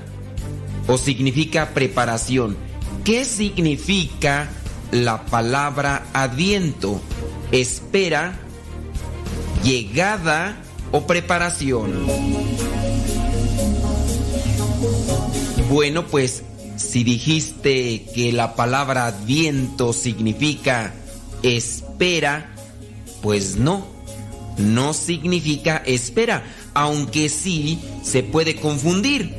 o significa preparación. ¿Qué significa la palabra adviento? Espera, llegada o preparación. Bueno, pues si dijiste que la palabra adviento significa espera, pues no, no significa espera, aunque sí se puede confundir,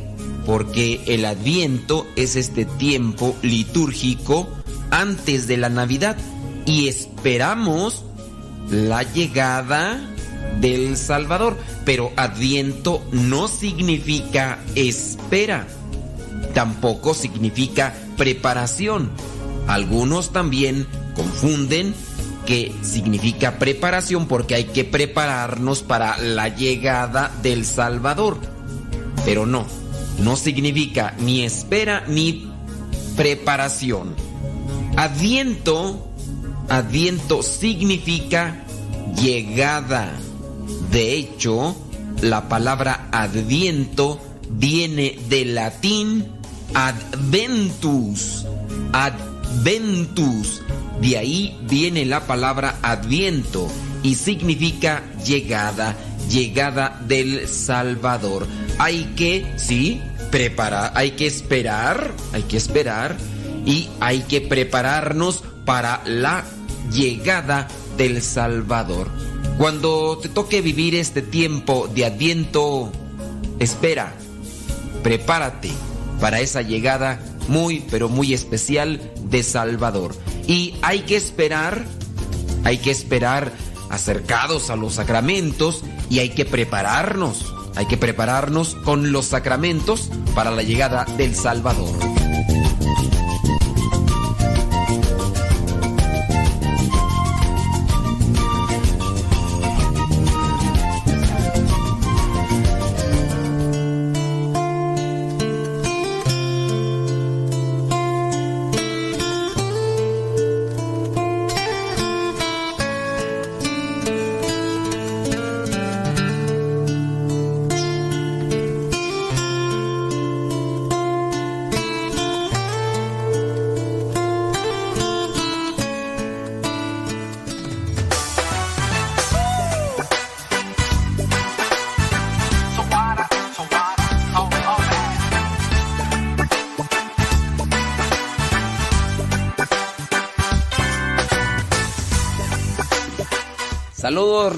porque el adviento es este tiempo litúrgico antes de la Navidad y esperamos la llegada del Salvador, pero adviento no significa espera, tampoco significa preparación. Algunos también confunden que significa preparación porque hay que prepararnos para la llegada del Salvador. Pero no, no significa ni espera ni preparación. Adviento, adviento significa llegada. De hecho, la palabra adviento viene del latín adventus. Adventus. De ahí viene la palabra adviento y significa llegada, llegada del Salvador. Hay que, sí, preparar, hay que esperar, hay que esperar y hay que prepararnos para la llegada del Salvador. Cuando te toque vivir este tiempo de adviento, espera, prepárate para esa llegada muy, pero muy especial de Salvador. Y hay que esperar, hay que esperar acercados a los sacramentos y hay que prepararnos, hay que prepararnos con los sacramentos para la llegada del Salvador.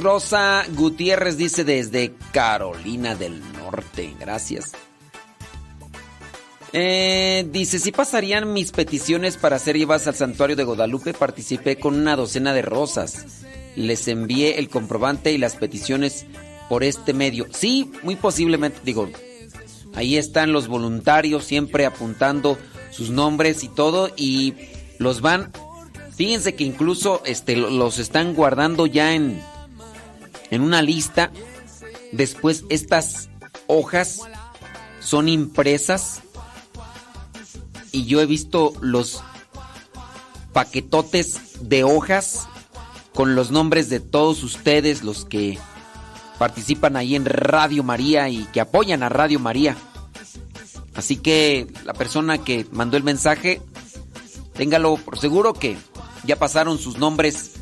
Rosa Gutiérrez dice desde Carolina del Norte. Gracias. Eh, dice, si pasarían mis peticiones para ser llevadas al santuario de Guadalupe, participé con una docena de rosas. Les envié el comprobante y las peticiones por este medio. Sí, muy posiblemente, digo, ahí están los voluntarios siempre apuntando sus nombres y todo y los van Fíjense que incluso este, los están guardando ya en, en una lista. Después estas hojas son impresas y yo he visto los paquetotes de hojas con los nombres de todos ustedes, los que participan ahí en Radio María y que apoyan a Radio María. Así que la persona que mandó el mensaje, téngalo por seguro que ya pasaron sus nombres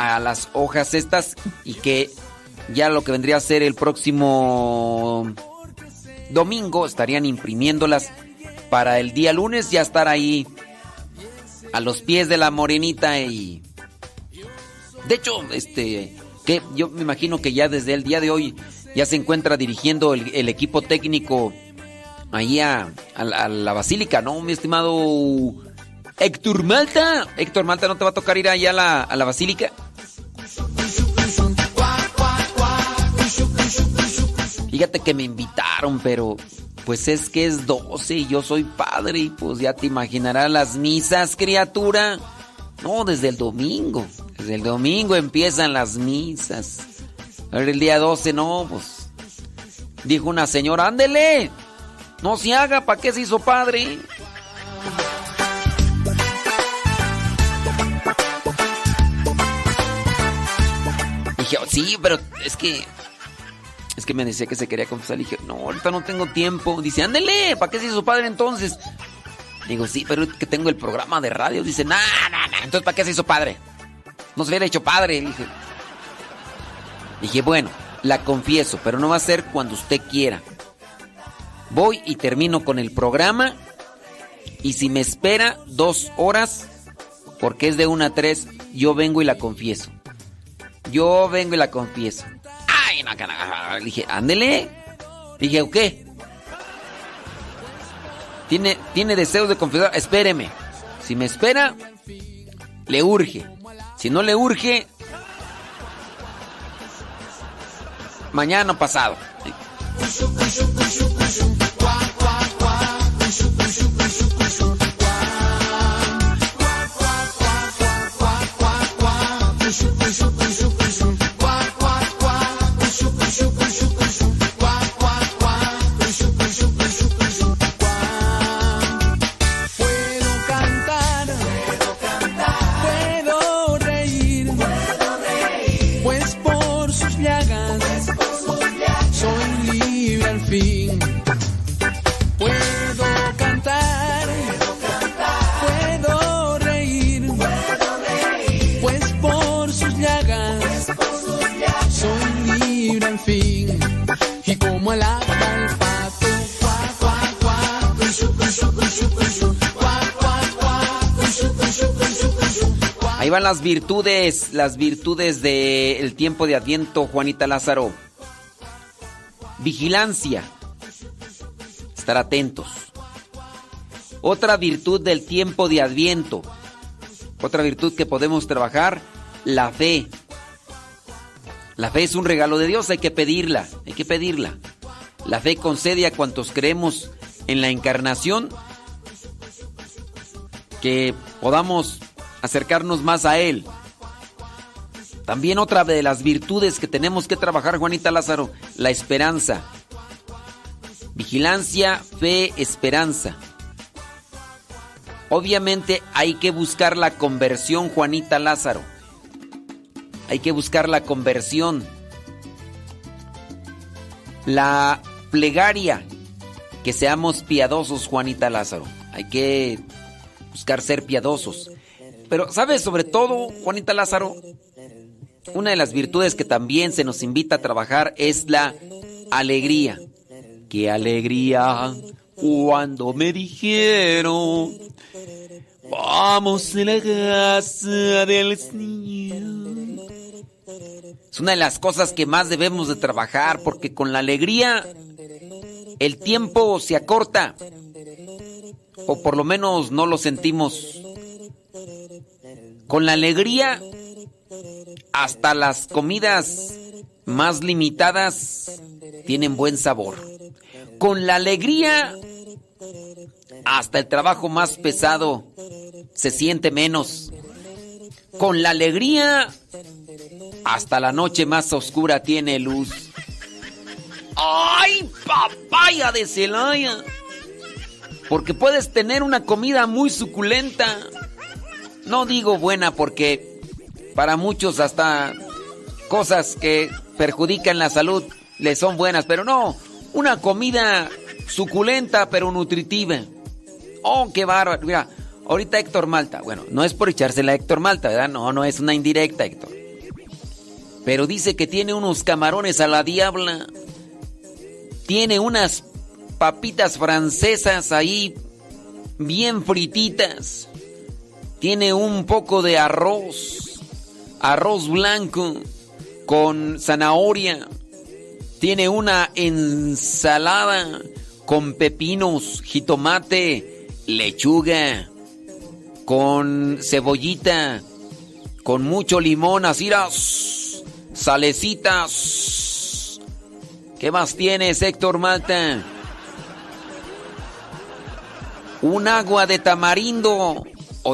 a las hojas estas y que ya lo que vendría a ser el próximo domingo estarían imprimiéndolas para el día lunes ya estar ahí a los pies de la morenita y de hecho este que yo me imagino que ya desde el día de hoy ya se encuentra dirigiendo el, equipo técnico ahí a, la basílica, ¿no? Mi estimado Héctor Malta. Héctor Malta, ¿no te va a tocar ir allá a la, a la basílica? Fíjate que me invitaron, pero pues es que es 12 y yo soy padre y pues ya te imaginarás las misas, criatura. No, desde el domingo. Desde el domingo empiezan las misas. el día 12 no, pues. Dijo una señora, ándele. No se haga, ¿para qué se hizo padre? Dije, sí, pero es que es que me decía que se quería confesar. Le dije, no, ahorita no tengo tiempo. Dice, ándele, ¿para qué se hizo padre entonces? Digo, sí, pero que tengo el programa de radio. Dice, no, no, no, entonces ¿para qué se hizo padre? No se hubiera hecho padre. Le dije, dije, bueno, la confieso, pero no va a ser cuando usted quiera. Voy y termino con el programa. Y si me espera dos horas, porque es de una a tres, yo vengo y la confieso. Yo vengo y la confieso. Dije, ándele. Dije, ¿o qué? ¿Tiene, tiene deseos de confesar. Espéreme. Si me espera, le urge. Si no le urge, mañana pasado. Van las virtudes, las virtudes del tiempo de Adviento, Juanita Lázaro. Vigilancia. Estar atentos. Otra virtud del tiempo de Adviento. Otra virtud que podemos trabajar, la fe. La fe es un regalo de Dios, hay que pedirla, hay que pedirla. La fe concede a cuantos creemos en la encarnación que podamos acercarnos más a Él. También otra de las virtudes que tenemos que trabajar, Juanita Lázaro, la esperanza. Vigilancia, fe, esperanza. Obviamente hay que buscar la conversión, Juanita Lázaro. Hay que buscar la conversión. La plegaria. Que seamos piadosos, Juanita Lázaro. Hay que buscar ser piadosos. Pero, ¿sabes? Sobre todo, Juanita Lázaro, una de las virtudes que también se nos invita a trabajar es la alegría. ¡Qué alegría! Cuando me dijeron, vamos a la casa del Señor. Es una de las cosas que más debemos de trabajar porque con la alegría el tiempo se acorta. O por lo menos no lo sentimos con la alegría, hasta las comidas más limitadas tienen buen sabor. Con la alegría, hasta el trabajo más pesado se siente menos. Con la alegría, hasta la noche más oscura tiene luz. ¡Ay, papaya de Celaya! Porque puedes tener una comida muy suculenta no digo buena porque para muchos hasta cosas que perjudican la salud le son buenas, pero no, una comida suculenta pero nutritiva. Oh, qué bárbaro. Mira, ahorita Héctor Malta, bueno, no es por echársela a Héctor Malta, ¿verdad? No, no es una indirecta, Héctor. Pero dice que tiene unos camarones a la diabla. Tiene unas papitas francesas ahí, bien frititas. Tiene un poco de arroz, arroz blanco con zanahoria. Tiene una ensalada con pepinos, jitomate, lechuga, con cebollita, con mucho limón, así salecitas. ¿Qué más tienes, Héctor Malta? Un agua de tamarindo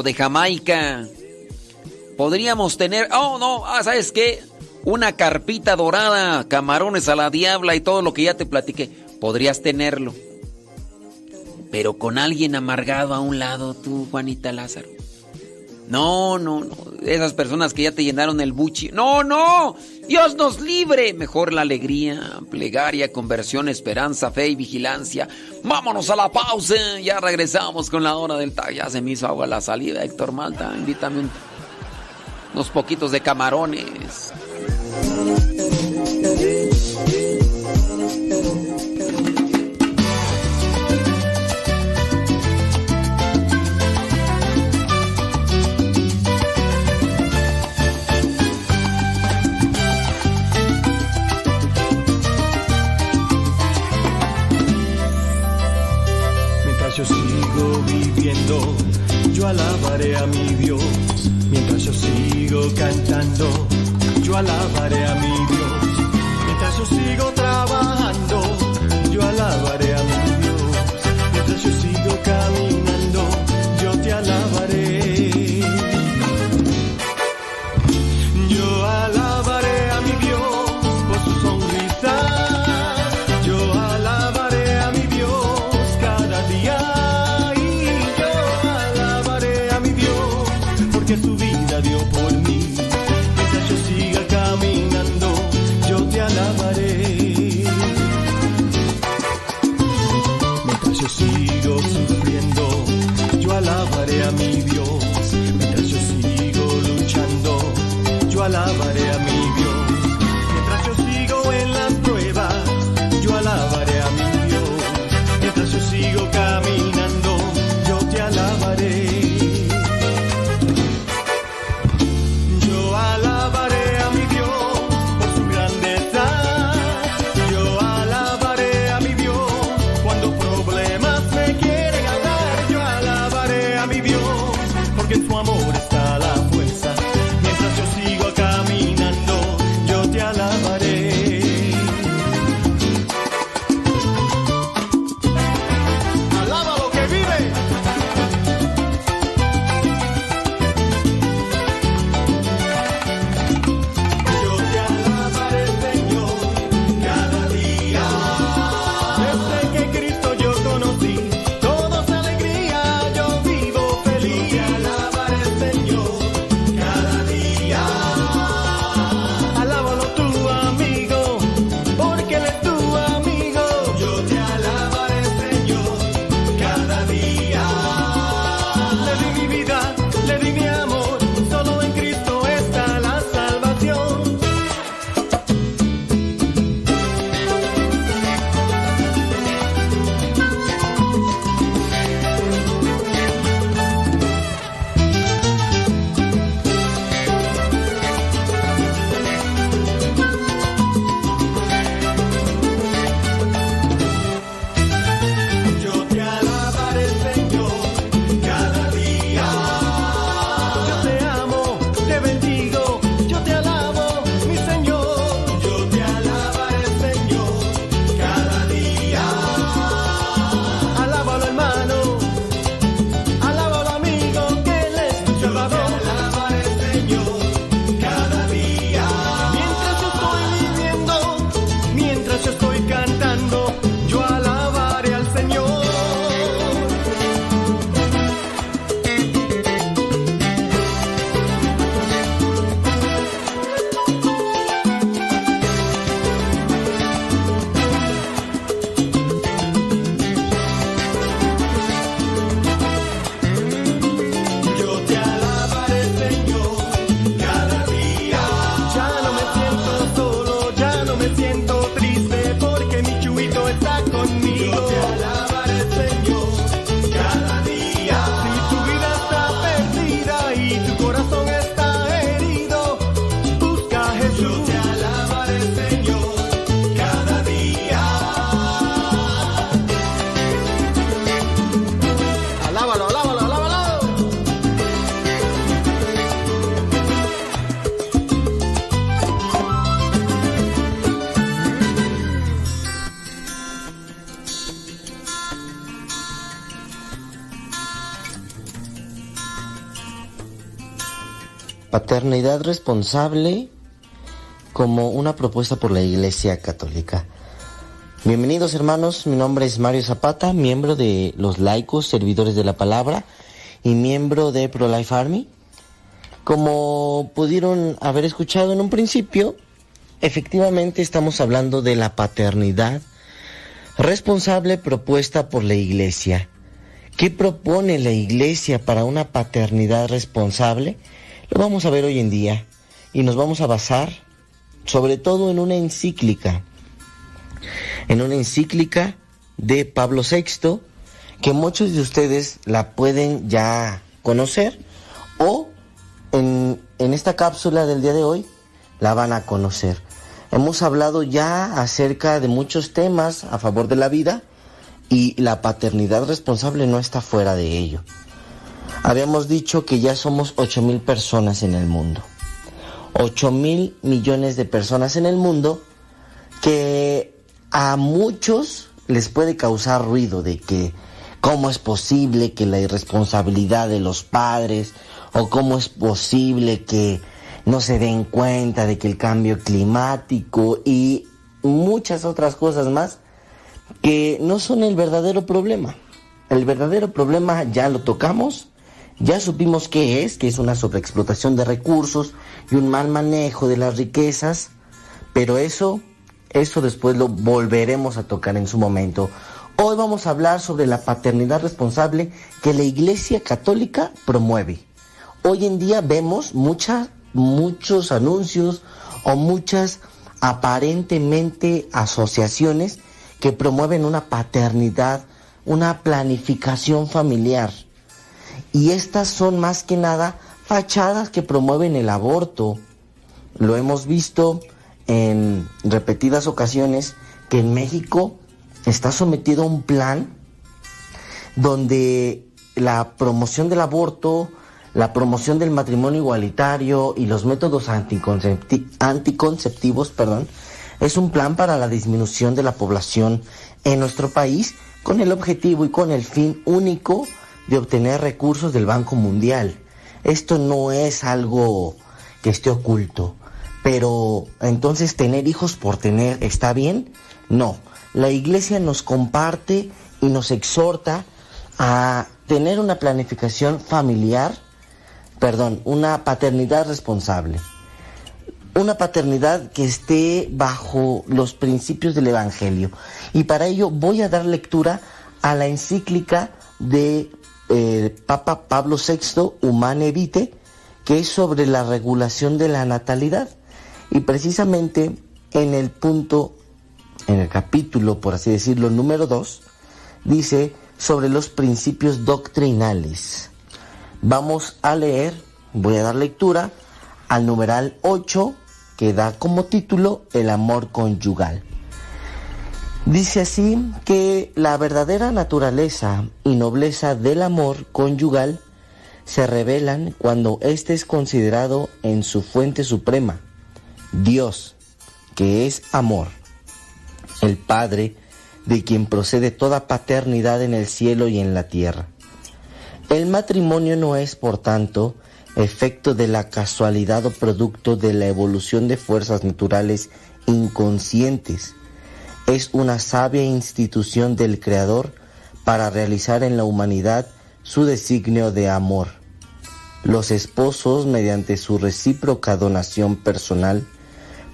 de Jamaica. Podríamos tener, oh no, ah, ¿sabes qué? Una carpita dorada, camarones a la diabla y todo lo que ya te platiqué. Podrías tenerlo. Pero con alguien amargado a un lado, tú, Juanita Lázaro. No, no, no. Esas personas que ya te llenaron el buchi. No, no. Dios nos libre. Mejor la alegría, plegaria, conversión, esperanza, fe y vigilancia. Vámonos a la pausa. Ya regresamos con la hora del tag. Ya se me hizo agua la salida, Héctor Malta. Invítame unos poquitos de camarones. Yo alabaré a mi Dios. Mientras yo sigo cantando, yo alabaré a mi Dios. Mientras yo sigo trabajando, yo alabaré a mi Dios. Mientras yo sigo caminando, yo te alabaré. Paternidad responsable como una propuesta por la Iglesia Católica. Bienvenidos hermanos, mi nombre es Mario Zapata, miembro de los laicos, servidores de la palabra y miembro de Pro Life Army. Como pudieron haber escuchado en un principio, efectivamente estamos hablando de la paternidad responsable propuesta por la Iglesia. ¿Qué propone la Iglesia para una paternidad responsable? Lo vamos a ver hoy en día y nos vamos a basar sobre todo en una encíclica, en una encíclica de Pablo VI, que muchos de ustedes la pueden ya conocer o en, en esta cápsula del día de hoy la van a conocer. Hemos hablado ya acerca de muchos temas a favor de la vida y la paternidad responsable no está fuera de ello. Habíamos dicho que ya somos 8 mil personas en el mundo. 8 mil millones de personas en el mundo que a muchos les puede causar ruido de que cómo es posible que la irresponsabilidad de los padres o cómo es posible que no se den cuenta de que el cambio climático y muchas otras cosas más que no son el verdadero problema. El verdadero problema ya lo tocamos, ya supimos qué es, que es una sobreexplotación de recursos y un mal manejo de las riquezas, pero eso, eso después lo volveremos a tocar en su momento. Hoy vamos a hablar sobre la paternidad responsable que la Iglesia Católica promueve. Hoy en día vemos mucha, muchos anuncios o muchas aparentemente asociaciones que promueven una paternidad, una planificación familiar y estas son más que nada fachadas que promueven el aborto. Lo hemos visto en repetidas ocasiones que en México está sometido a un plan donde la promoción del aborto, la promoción del matrimonio igualitario y los métodos anticonceptivos, perdón, es un plan para la disminución de la población en nuestro país con el objetivo y con el fin único de obtener recursos del Banco Mundial. Esto no es algo que esté oculto. Pero entonces tener hijos por tener está bien? No. La iglesia nos comparte y nos exhorta a tener una planificación familiar, perdón, una paternidad responsable. Una paternidad que esté bajo los principios del Evangelio. Y para ello voy a dar lectura a la encíclica de eh, Papa Pablo VI, Humane Vitae, que es sobre la regulación de la natalidad. Y precisamente en el punto, en el capítulo, por así decirlo, número 2, dice sobre los principios doctrinales. Vamos a leer, voy a dar lectura al numeral 8, que da como título El amor conyugal. Dice así que la verdadera naturaleza y nobleza del amor conyugal se revelan cuando éste es considerado en su fuente suprema, Dios, que es amor, el Padre de quien procede toda paternidad en el cielo y en la tierra. El matrimonio no es, por tanto, efecto de la casualidad o producto de la evolución de fuerzas naturales inconscientes, es una sabia institución del Creador para realizar en la humanidad su designio de amor. Los esposos, mediante su recíproca donación personal,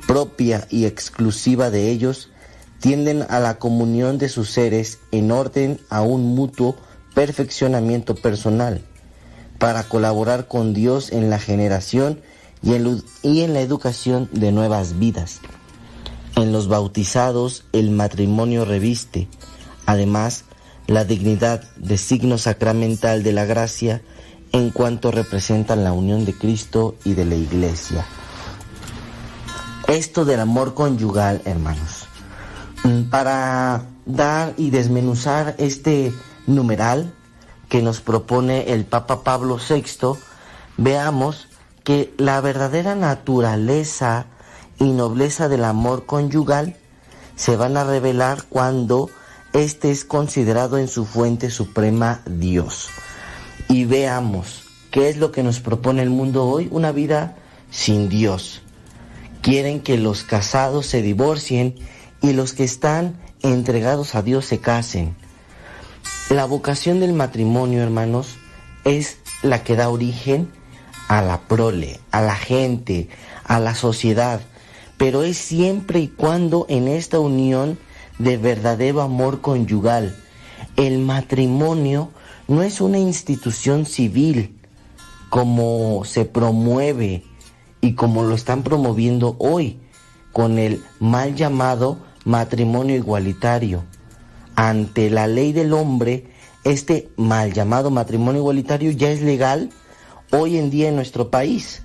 propia y exclusiva de ellos, tienden a la comunión de sus seres en orden a un mutuo perfeccionamiento personal, para colaborar con Dios en la generación y en, la educación de nuevas vidas. En los bautizados el matrimonio reviste, además, la dignidad de signo sacramental de la gracia en cuanto representan la unión de Cristo y de la Iglesia. Esto del amor conyugal, hermanos. Mm, para dar y desmenuzar este numeral que nos propone el Papa Pablo VI, veamos que la verdadera naturaleza y nobleza del amor conyugal se van a revelar cuando éste es considerado en su fuente suprema Dios. Y veamos ¿Qué es lo que nos propone el mundo hoy? Una vida sin Dios. Quieren que los casados se divorcien y los que están entregados a Dios se casen. La vocación del matrimonio, hermanos, es la que da origen a la prole, a la gente, a la sociedad, pero es siempre y cuando en esta unión de verdadero amor conyugal. El matrimonio no es una institución civil, como se promueve y como lo están promoviendo hoy con el mal llamado matrimonio igualitario. Ante la ley del hombre, este mal llamado matrimonio igualitario ya es legal hoy en día en nuestro país.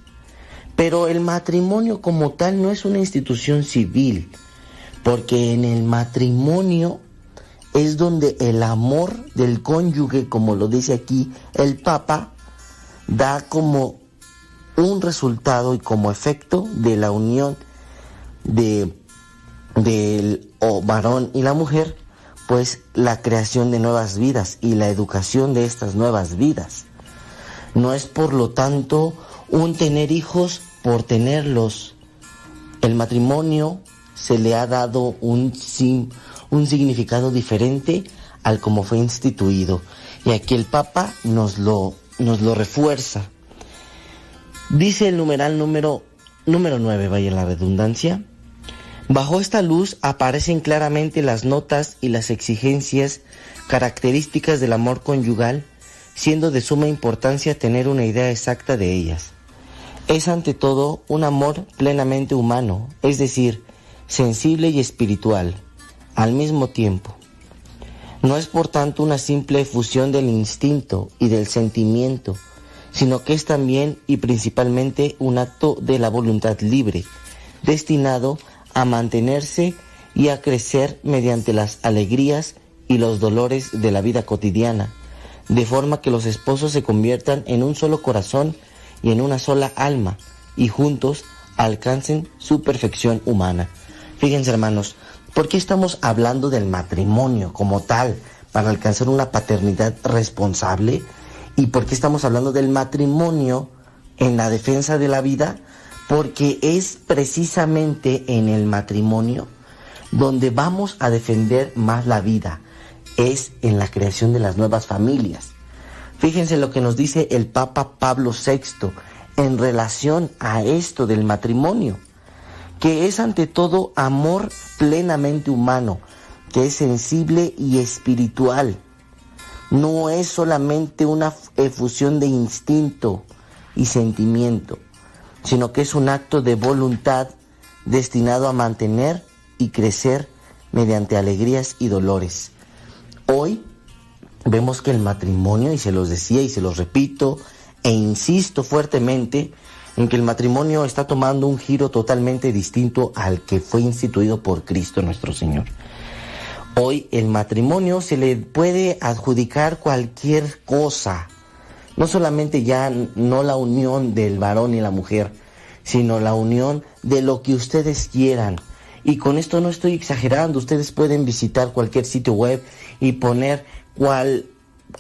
Pero el matrimonio como tal no es una institución civil, porque en el matrimonio es donde el amor del cónyuge, como lo dice aquí el Papa, da como un resultado y como efecto de la unión de del varón y la mujer, pues la creación de nuevas vidas y la educación de estas nuevas vidas. No es por lo tanto un tener hijos por tenerlos. El matrimonio se le ha dado un, un significado diferente al como fue instituido. Y aquí el Papa nos lo nos lo refuerza. Dice el numeral número, número 9, vaya la redundancia. Bajo esta luz aparecen claramente las notas y las exigencias características del amor conyugal, siendo de suma importancia tener una idea exacta de ellas. Es ante todo un amor plenamente humano, es decir, sensible y espiritual, al mismo tiempo. No es por tanto una simple fusión del instinto y del sentimiento, sino que es también y principalmente un acto de la voluntad libre, destinado a mantenerse y a crecer mediante las alegrías y los dolores de la vida cotidiana, de forma que los esposos se conviertan en un solo corazón y en una sola alma, y juntos alcancen su perfección humana. Fíjense hermanos, ¿Por qué estamos hablando del matrimonio como tal para alcanzar una paternidad responsable? ¿Y por qué estamos hablando del matrimonio en la defensa de la vida? Porque es precisamente en el matrimonio donde vamos a defender más la vida. Es en la creación de las nuevas familias. Fíjense lo que nos dice el Papa Pablo VI en relación a esto del matrimonio que es ante todo amor plenamente humano, que es sensible y espiritual. No es solamente una efusión de instinto y sentimiento, sino que es un acto de voluntad destinado a mantener y crecer mediante alegrías y dolores. Hoy vemos que el matrimonio, y se los decía y se los repito e insisto fuertemente, en que el matrimonio está tomando un giro totalmente distinto al que fue instituido por Cristo nuestro Señor. Hoy el matrimonio se le puede adjudicar cualquier cosa, no solamente ya no la unión del varón y la mujer, sino la unión de lo que ustedes quieran. Y con esto no estoy exagerando, ustedes pueden visitar cualquier sitio web y poner cual,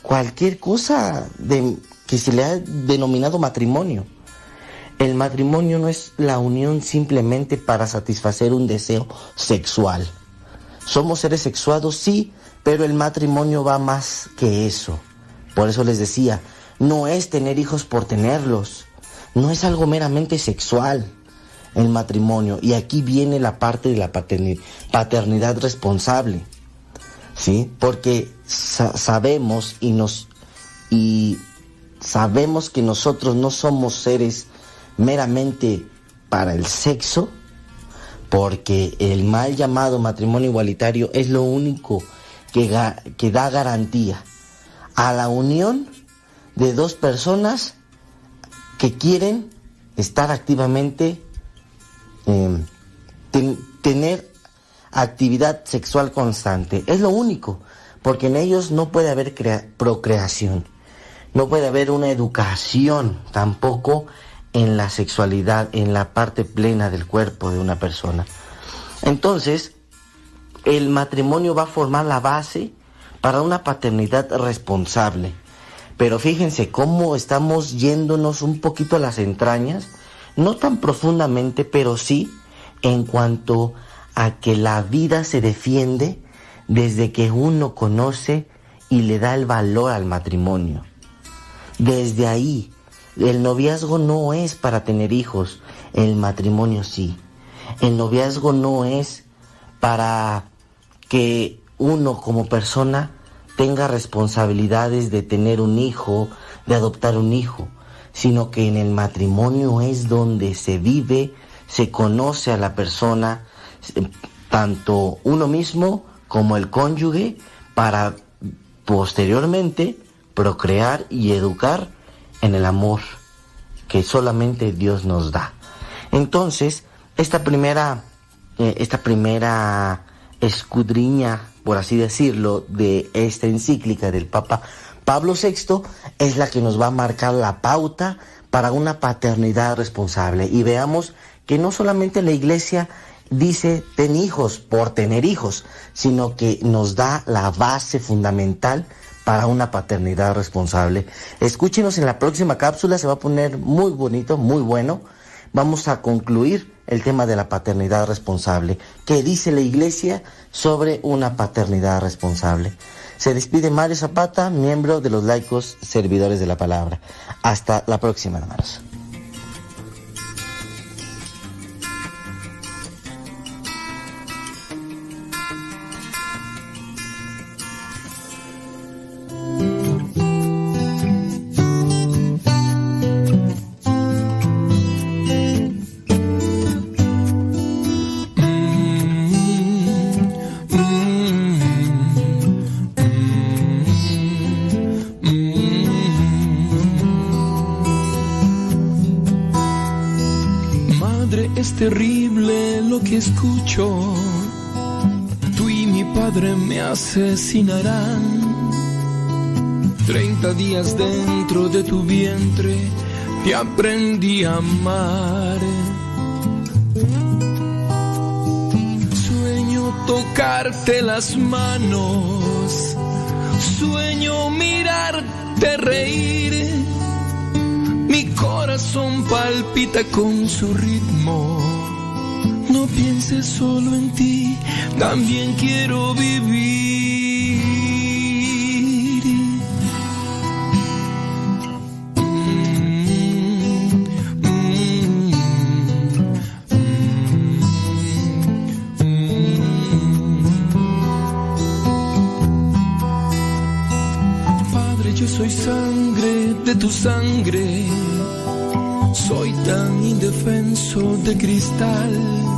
cualquier cosa de, que se le ha denominado matrimonio. El matrimonio no es la unión simplemente para satisfacer un deseo sexual. Somos seres sexuados, sí, pero el matrimonio va más que eso. Por eso les decía, no es tener hijos por tenerlos. No es algo meramente sexual el matrimonio. Y aquí viene la parte de la paternidad responsable. ¿Sí? Porque sabemos y nos y sabemos que nosotros no somos seres meramente para el sexo, porque el mal llamado matrimonio igualitario es lo único que, que da garantía a la unión de dos personas que quieren estar activamente, em, tener actividad sexual constante. Es lo único, porque en ellos no puede haber procreación, no puede haber una educación tampoco en la sexualidad, en la parte plena del cuerpo de una persona. Entonces, el matrimonio va a formar la base para una paternidad responsable. Pero fíjense cómo estamos yéndonos un poquito a las entrañas, no tan profundamente, pero sí en cuanto a que la vida se defiende desde que uno conoce y le da el valor al matrimonio. Desde ahí, el noviazgo no es para tener hijos, el matrimonio sí. El noviazgo no es para que uno como persona tenga responsabilidades de tener un hijo, de adoptar un hijo, sino que en el matrimonio es donde se vive, se conoce a la persona, tanto uno mismo como el cónyuge, para posteriormente procrear y educar en el amor que solamente Dios nos da. Entonces, esta primera, eh, esta primera escudriña, por así decirlo, de esta encíclica del Papa Pablo VI es la que nos va a marcar la pauta para una paternidad responsable. Y veamos que no solamente la iglesia dice ten hijos por tener hijos, sino que nos da la base fundamental para una paternidad responsable. Escúchenos en la próxima cápsula, se va a poner muy bonito, muy bueno. Vamos a concluir el tema de la paternidad responsable. ¿Qué dice la iglesia sobre una paternidad responsable? Se despide Mario Zapata, miembro de los laicos servidores de la palabra. Hasta la próxima, hermanos. Escucho, tú y mi padre me asesinarán. Treinta días dentro de tu vientre te aprendí a amar. Sueño tocarte las manos, sueño mirarte reír. Mi corazón palpita con su ritmo no pienses solo en ti, también quiero vivir. Padre, yo soy sangre de tu sangre. Soy tan indefenso de cristal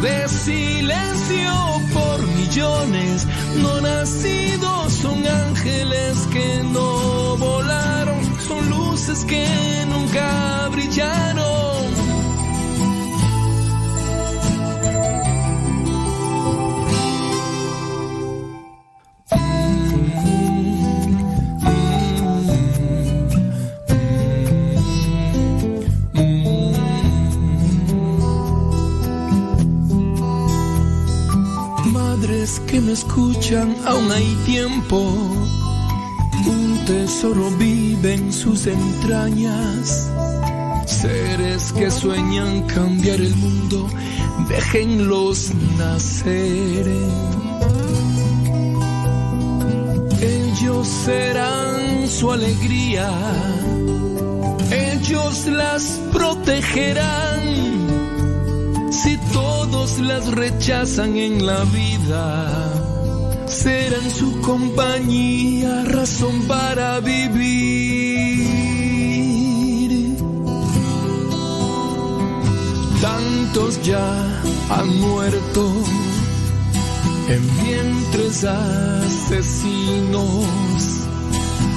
de silencio por millones no nacidos son ángeles que no volaron, son luces que nunca brillaron. Aún hay tiempo. Un tesoro vive en sus entrañas. Seres que sueñan cambiar el mundo, déjenlos nacer. ellos serán su alegría, ellos las protegerán. Si todos las rechazan en la vida, serán su compañía, razón para vivir. Tantos ya han muerto en vientres asesinos.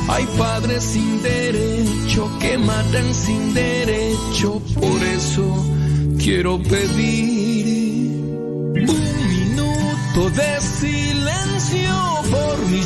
Hay padres sin derecho que matan sin derecho, por eso quiero pedir un minuto de silencio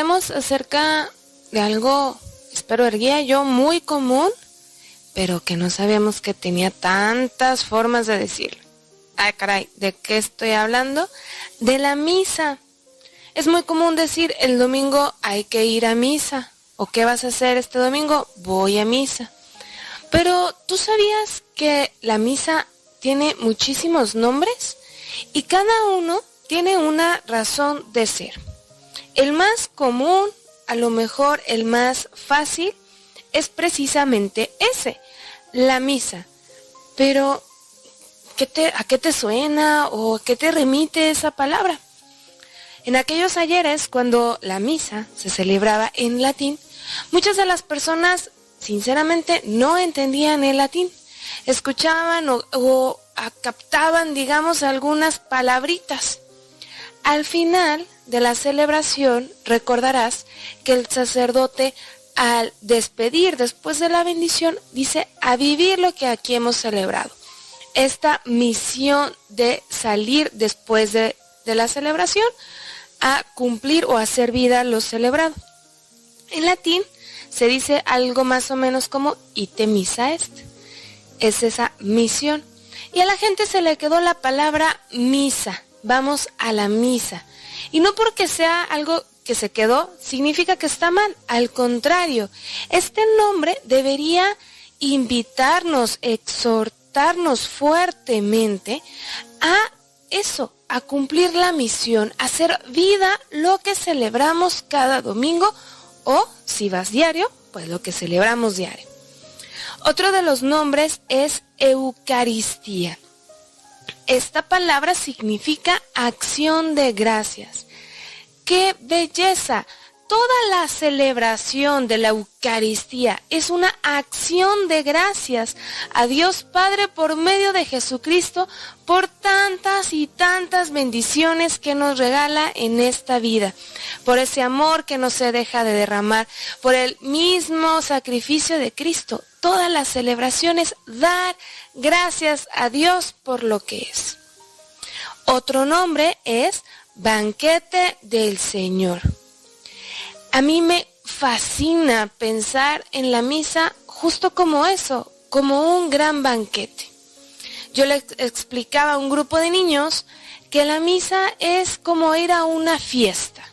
Acerca de algo, espero erguía yo, muy común, pero que no sabíamos que tenía tantas formas de decirlo. Ay, caray, ¿de qué estoy hablando? De la misa. Es muy común decir el domingo hay que ir a misa. ¿O qué vas a hacer este domingo? Voy a misa. Pero ¿tú sabías que la misa tiene muchísimos nombres? Y cada uno tiene una razón de ser. El más común, a lo mejor el más fácil, es precisamente ese, la misa. Pero, ¿qué te, ¿a qué te suena o a qué te remite esa palabra? En aquellos ayeres, cuando la misa se celebraba en latín, muchas de las personas sinceramente no entendían el latín. Escuchaban o, o captaban, digamos, algunas palabritas. Al final de la celebración recordarás que el sacerdote al despedir después de la bendición dice a vivir lo que aquí hemos celebrado. Esta misión de salir después de, de la celebración a cumplir o hacer vida lo celebrado. En latín se dice algo más o menos como ite misa est. Es esa misión. Y a la gente se le quedó la palabra misa. Vamos a la misa. Y no porque sea algo que se quedó, significa que está mal. Al contrario, este nombre debería invitarnos, exhortarnos fuertemente a eso, a cumplir la misión, a hacer vida lo que celebramos cada domingo o, si vas diario, pues lo que celebramos diario. Otro de los nombres es Eucaristía. Esta palabra significa acción de gracias. ¡Qué belleza! Toda la celebración de la Eucaristía es una acción de gracias a Dios Padre por medio de Jesucristo por tantas y tantas bendiciones que nos regala en esta vida, por ese amor que no se deja de derramar, por el mismo sacrificio de Cristo. Toda la celebración es dar gracias a Dios por lo que es. Otro nombre es banquete del Señor. A mí me fascina pensar en la misa justo como eso, como un gran banquete. Yo le explicaba a un grupo de niños que la misa es como ir a una fiesta.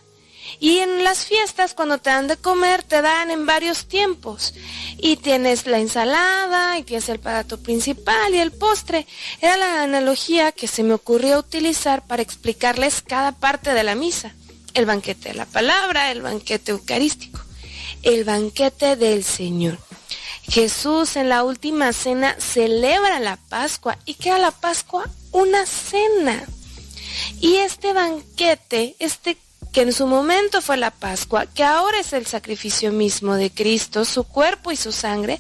Y en las fiestas, cuando te dan de comer, te dan en varios tiempos. Y tienes la ensalada, y tienes el plato principal y el postre. Era la analogía que se me ocurrió utilizar para explicarles cada parte de la misa. El banquete de la palabra, el banquete eucarístico, el banquete del Señor. Jesús en la última cena celebra la Pascua. ¿Y qué era la Pascua? Una cena. Y este banquete, este que en su momento fue la Pascua, que ahora es el sacrificio mismo de Cristo, su cuerpo y su sangre,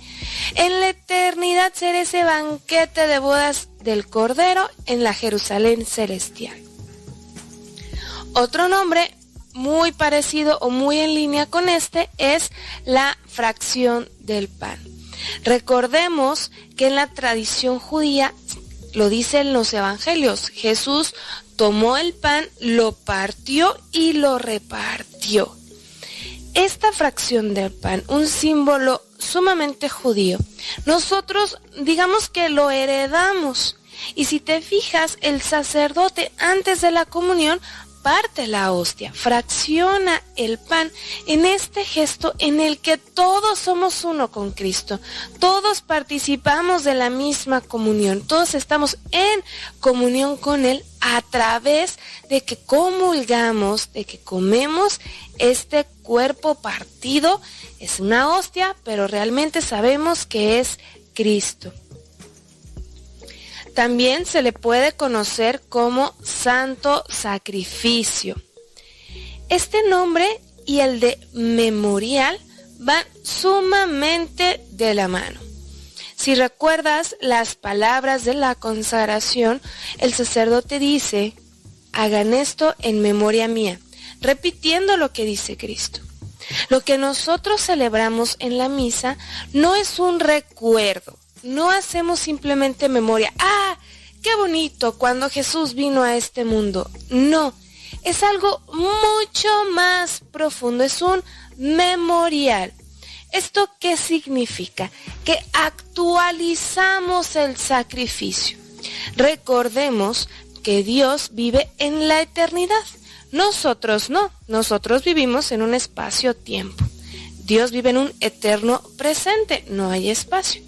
en la eternidad será ese banquete de bodas del Cordero en la Jerusalén celestial. Otro nombre muy parecido o muy en línea con este es la fracción del pan. Recordemos que en la tradición judía, lo dicen los evangelios, Jesús tomó el pan, lo partió y lo repartió. Esta fracción del pan, un símbolo sumamente judío, nosotros digamos que lo heredamos. Y si te fijas, el sacerdote antes de la comunión parte la hostia, fracciona el pan en este gesto en el que todos somos uno con Cristo, todos participamos de la misma comunión, todos estamos en comunión con Él a través de que comulgamos, de que comemos este cuerpo partido. Es una hostia, pero realmente sabemos que es Cristo. También se le puede conocer como santo sacrificio. Este nombre y el de memorial van sumamente de la mano. Si recuerdas las palabras de la consagración, el sacerdote dice, hagan esto en memoria mía, repitiendo lo que dice Cristo. Lo que nosotros celebramos en la misa no es un recuerdo, no hacemos simplemente memoria. Ah, qué bonito cuando Jesús vino a este mundo. No, es algo mucho más profundo, es un memorial. ¿Esto qué significa? Que actualizamos el sacrificio. Recordemos que Dios vive en la eternidad. Nosotros no, nosotros vivimos en un espacio-tiempo. Dios vive en un eterno presente, no hay espacio.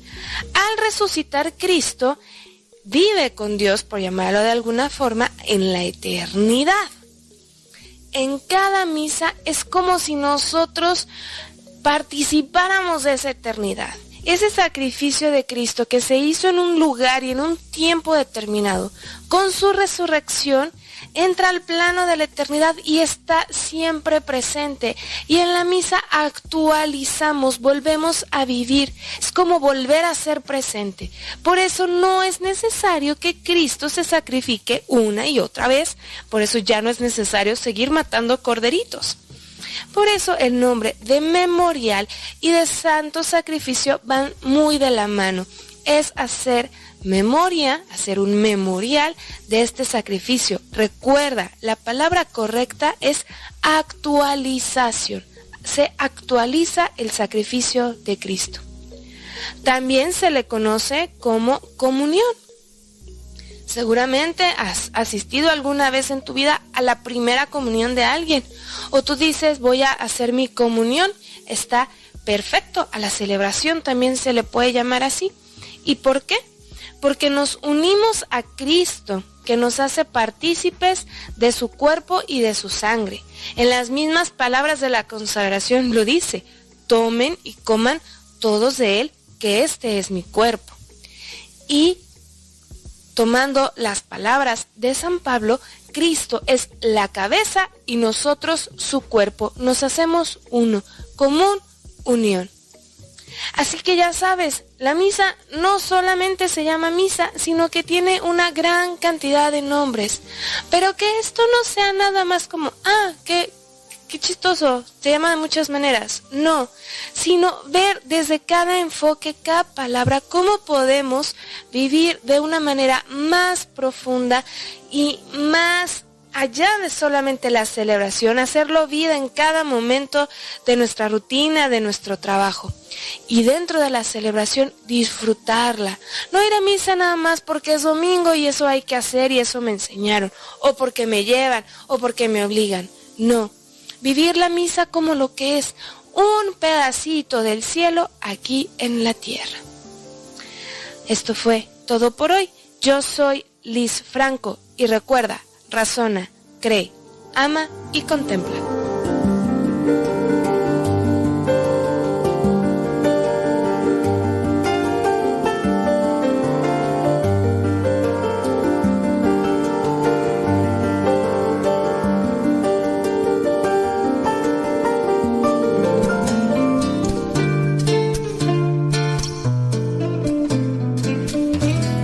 Al resucitar Cristo, vive con Dios, por llamarlo de alguna forma, en la eternidad. En cada misa es como si nosotros participáramos de esa eternidad. Ese sacrificio de Cristo que se hizo en un lugar y en un tiempo determinado, con su resurrección, entra al plano de la eternidad y está siempre presente. Y en la misa actualizamos, volvemos a vivir. Es como volver a ser presente. Por eso no es necesario que Cristo se sacrifique una y otra vez. Por eso ya no es necesario seguir matando corderitos. Por eso el nombre de memorial y de santo sacrificio van muy de la mano. Es hacer memoria, hacer un memorial de este sacrificio. Recuerda, la palabra correcta es actualización. Se actualiza el sacrificio de Cristo. También se le conoce como comunión. Seguramente has asistido alguna vez en tu vida a la primera comunión de alguien. O tú dices, voy a hacer mi comunión. Está perfecto. A la celebración también se le puede llamar así. ¿Y por qué? porque nos unimos a Cristo, que nos hace partícipes de su cuerpo y de su sangre. En las mismas palabras de la consagración lo dice, tomen y coman todos de él, que este es mi cuerpo. Y tomando las palabras de San Pablo, Cristo es la cabeza y nosotros su cuerpo. Nos hacemos uno, común unión. Así que ya sabes, la misa no solamente se llama misa, sino que tiene una gran cantidad de nombres. Pero que esto no sea nada más como, ah, qué, qué chistoso, se llama de muchas maneras. No, sino ver desde cada enfoque, cada palabra, cómo podemos vivir de una manera más profunda y más allá de solamente la celebración, hacerlo vida en cada momento de nuestra rutina, de nuestro trabajo. Y dentro de la celebración, disfrutarla. No ir a misa nada más porque es domingo y eso hay que hacer y eso me enseñaron, o porque me llevan, o porque me obligan. No, vivir la misa como lo que es, un pedacito del cielo aquí en la tierra. Esto fue todo por hoy. Yo soy Liz Franco y recuerda, razona, cree, ama y contempla.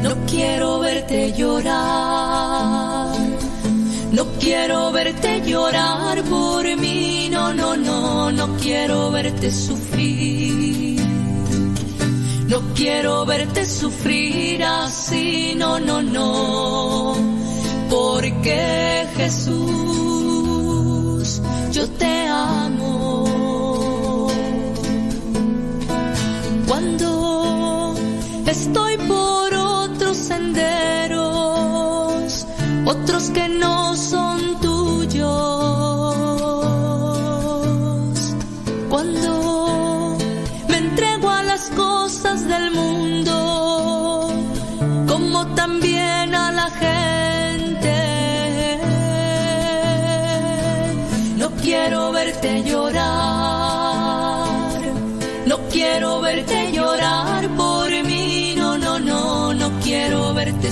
No quiero verte llorar quiero verte llorar por mí, no, no, no, no quiero verte sufrir. No quiero verte sufrir así, no, no, no, porque Jesús, yo te amo. Cuando estoy por otros senderos, otros que no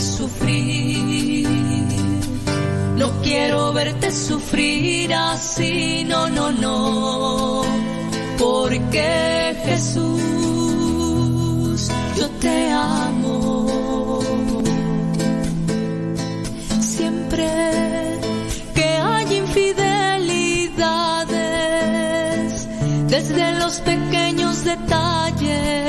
sufrir. No quiero verte sufrir así, no, no, no, porque Jesús yo te amo. Siempre que hay infidelidades, desde los pequeños detalles,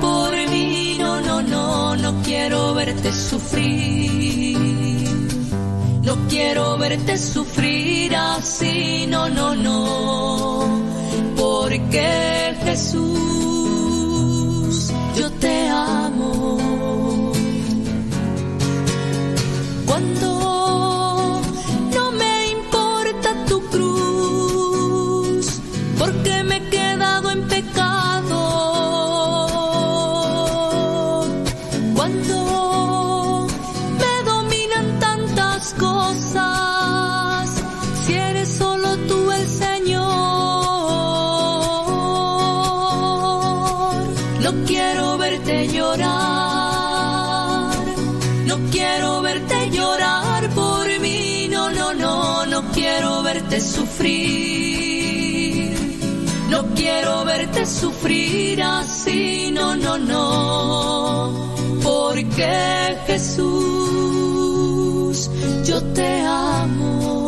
por mí. No, no, no, no quiero verte sufrir. No quiero verte sufrir así. No, no, no. Porque Jesús, yo te amo. Sufrir. No quiero verte sufrir así, no, no, no. Porque Jesús, yo te amo.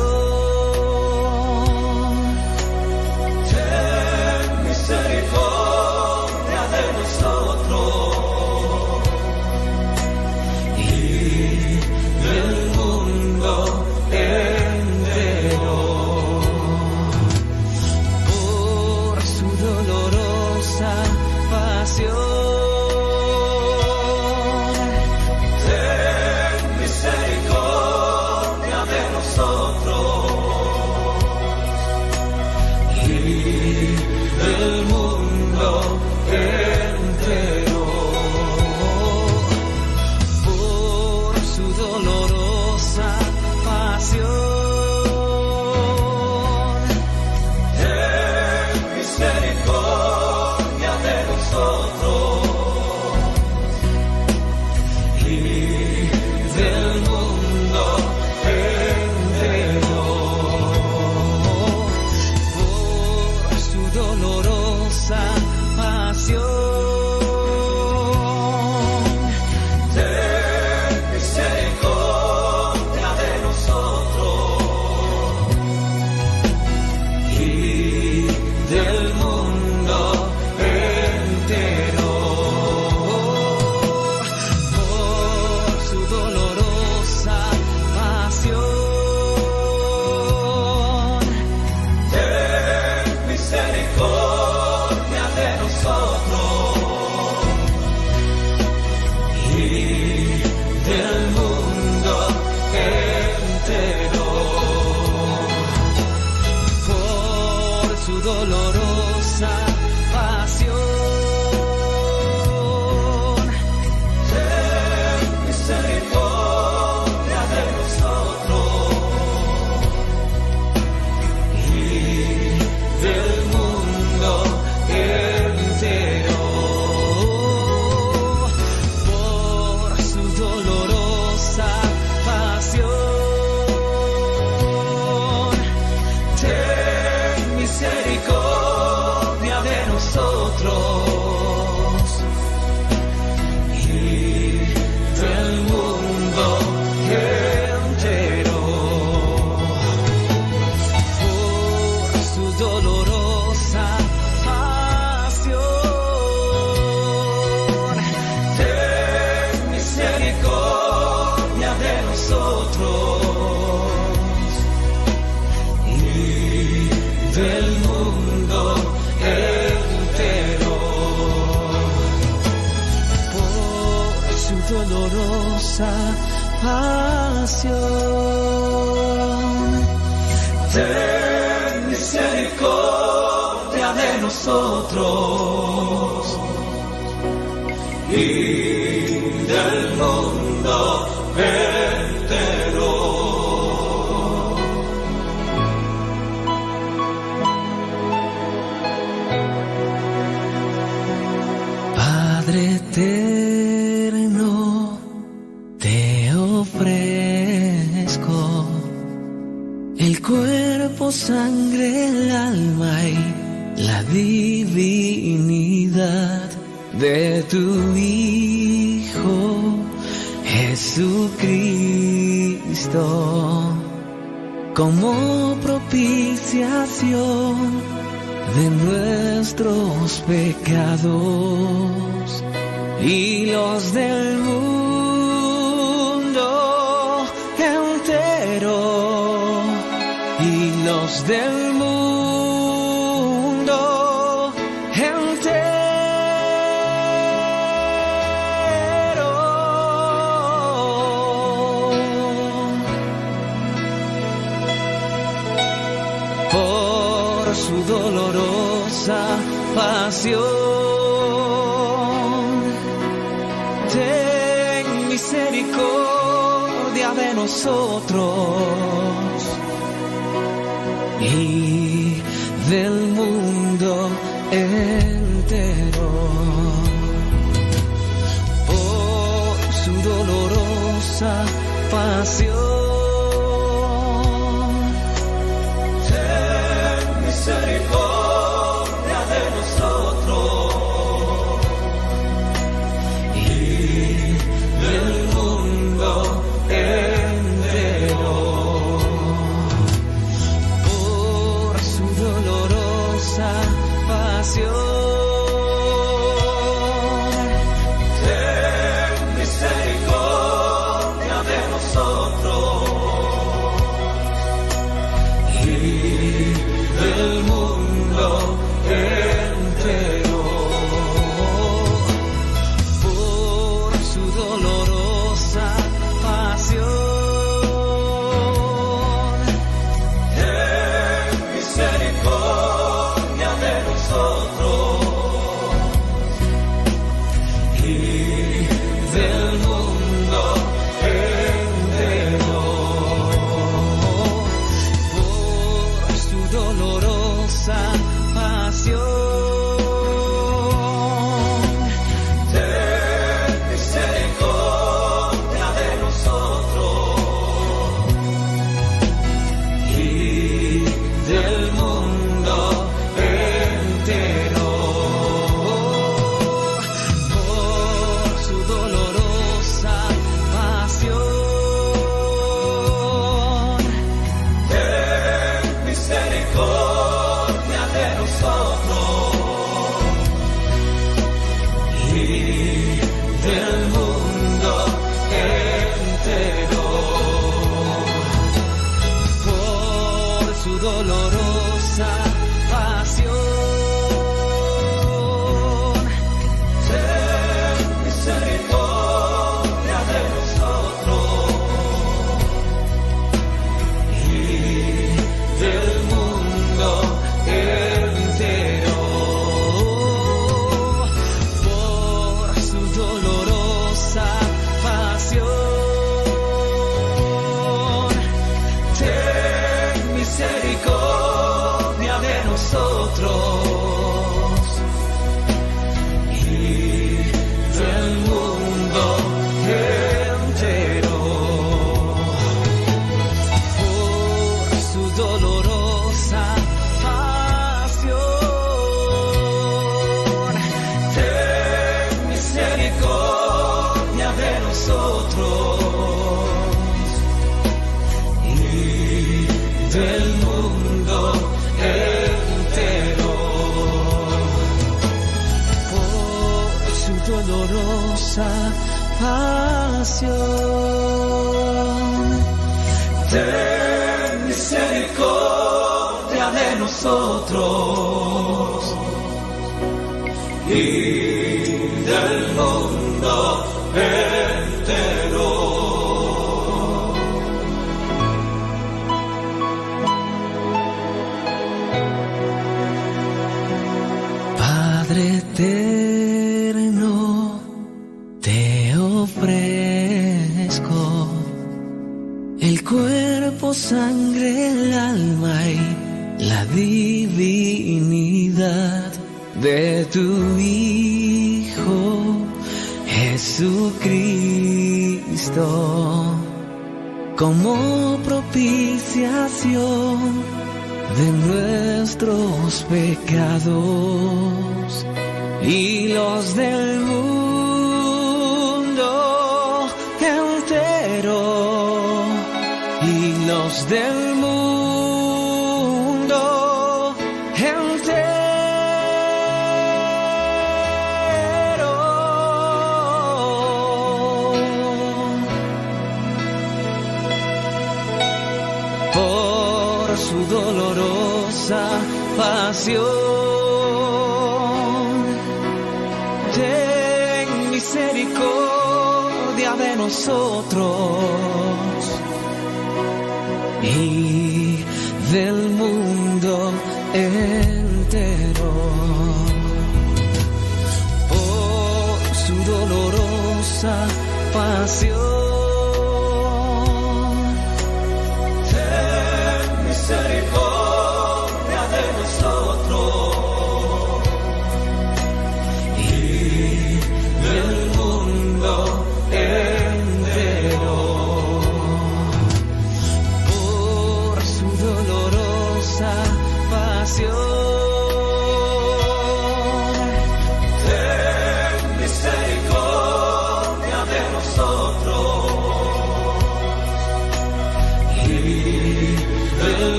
sangre, el alma y la divinidad de tu Hijo Jesucristo. Como propiciación de nuestros pecados y los del mundo del mundo entero. Por su dolorosa pasión, ten misericordia de nosotros. del mundo entero. Por su dolorosa pasión. Dolorosa pasión. Ten misericordia de nosotros sangre, el alma y la divinidad de tu Hijo Jesucristo como propiciación de nuestros pecados y los del mundo del mundo entero por su dolorosa pasión. Ten misericordia de nosotros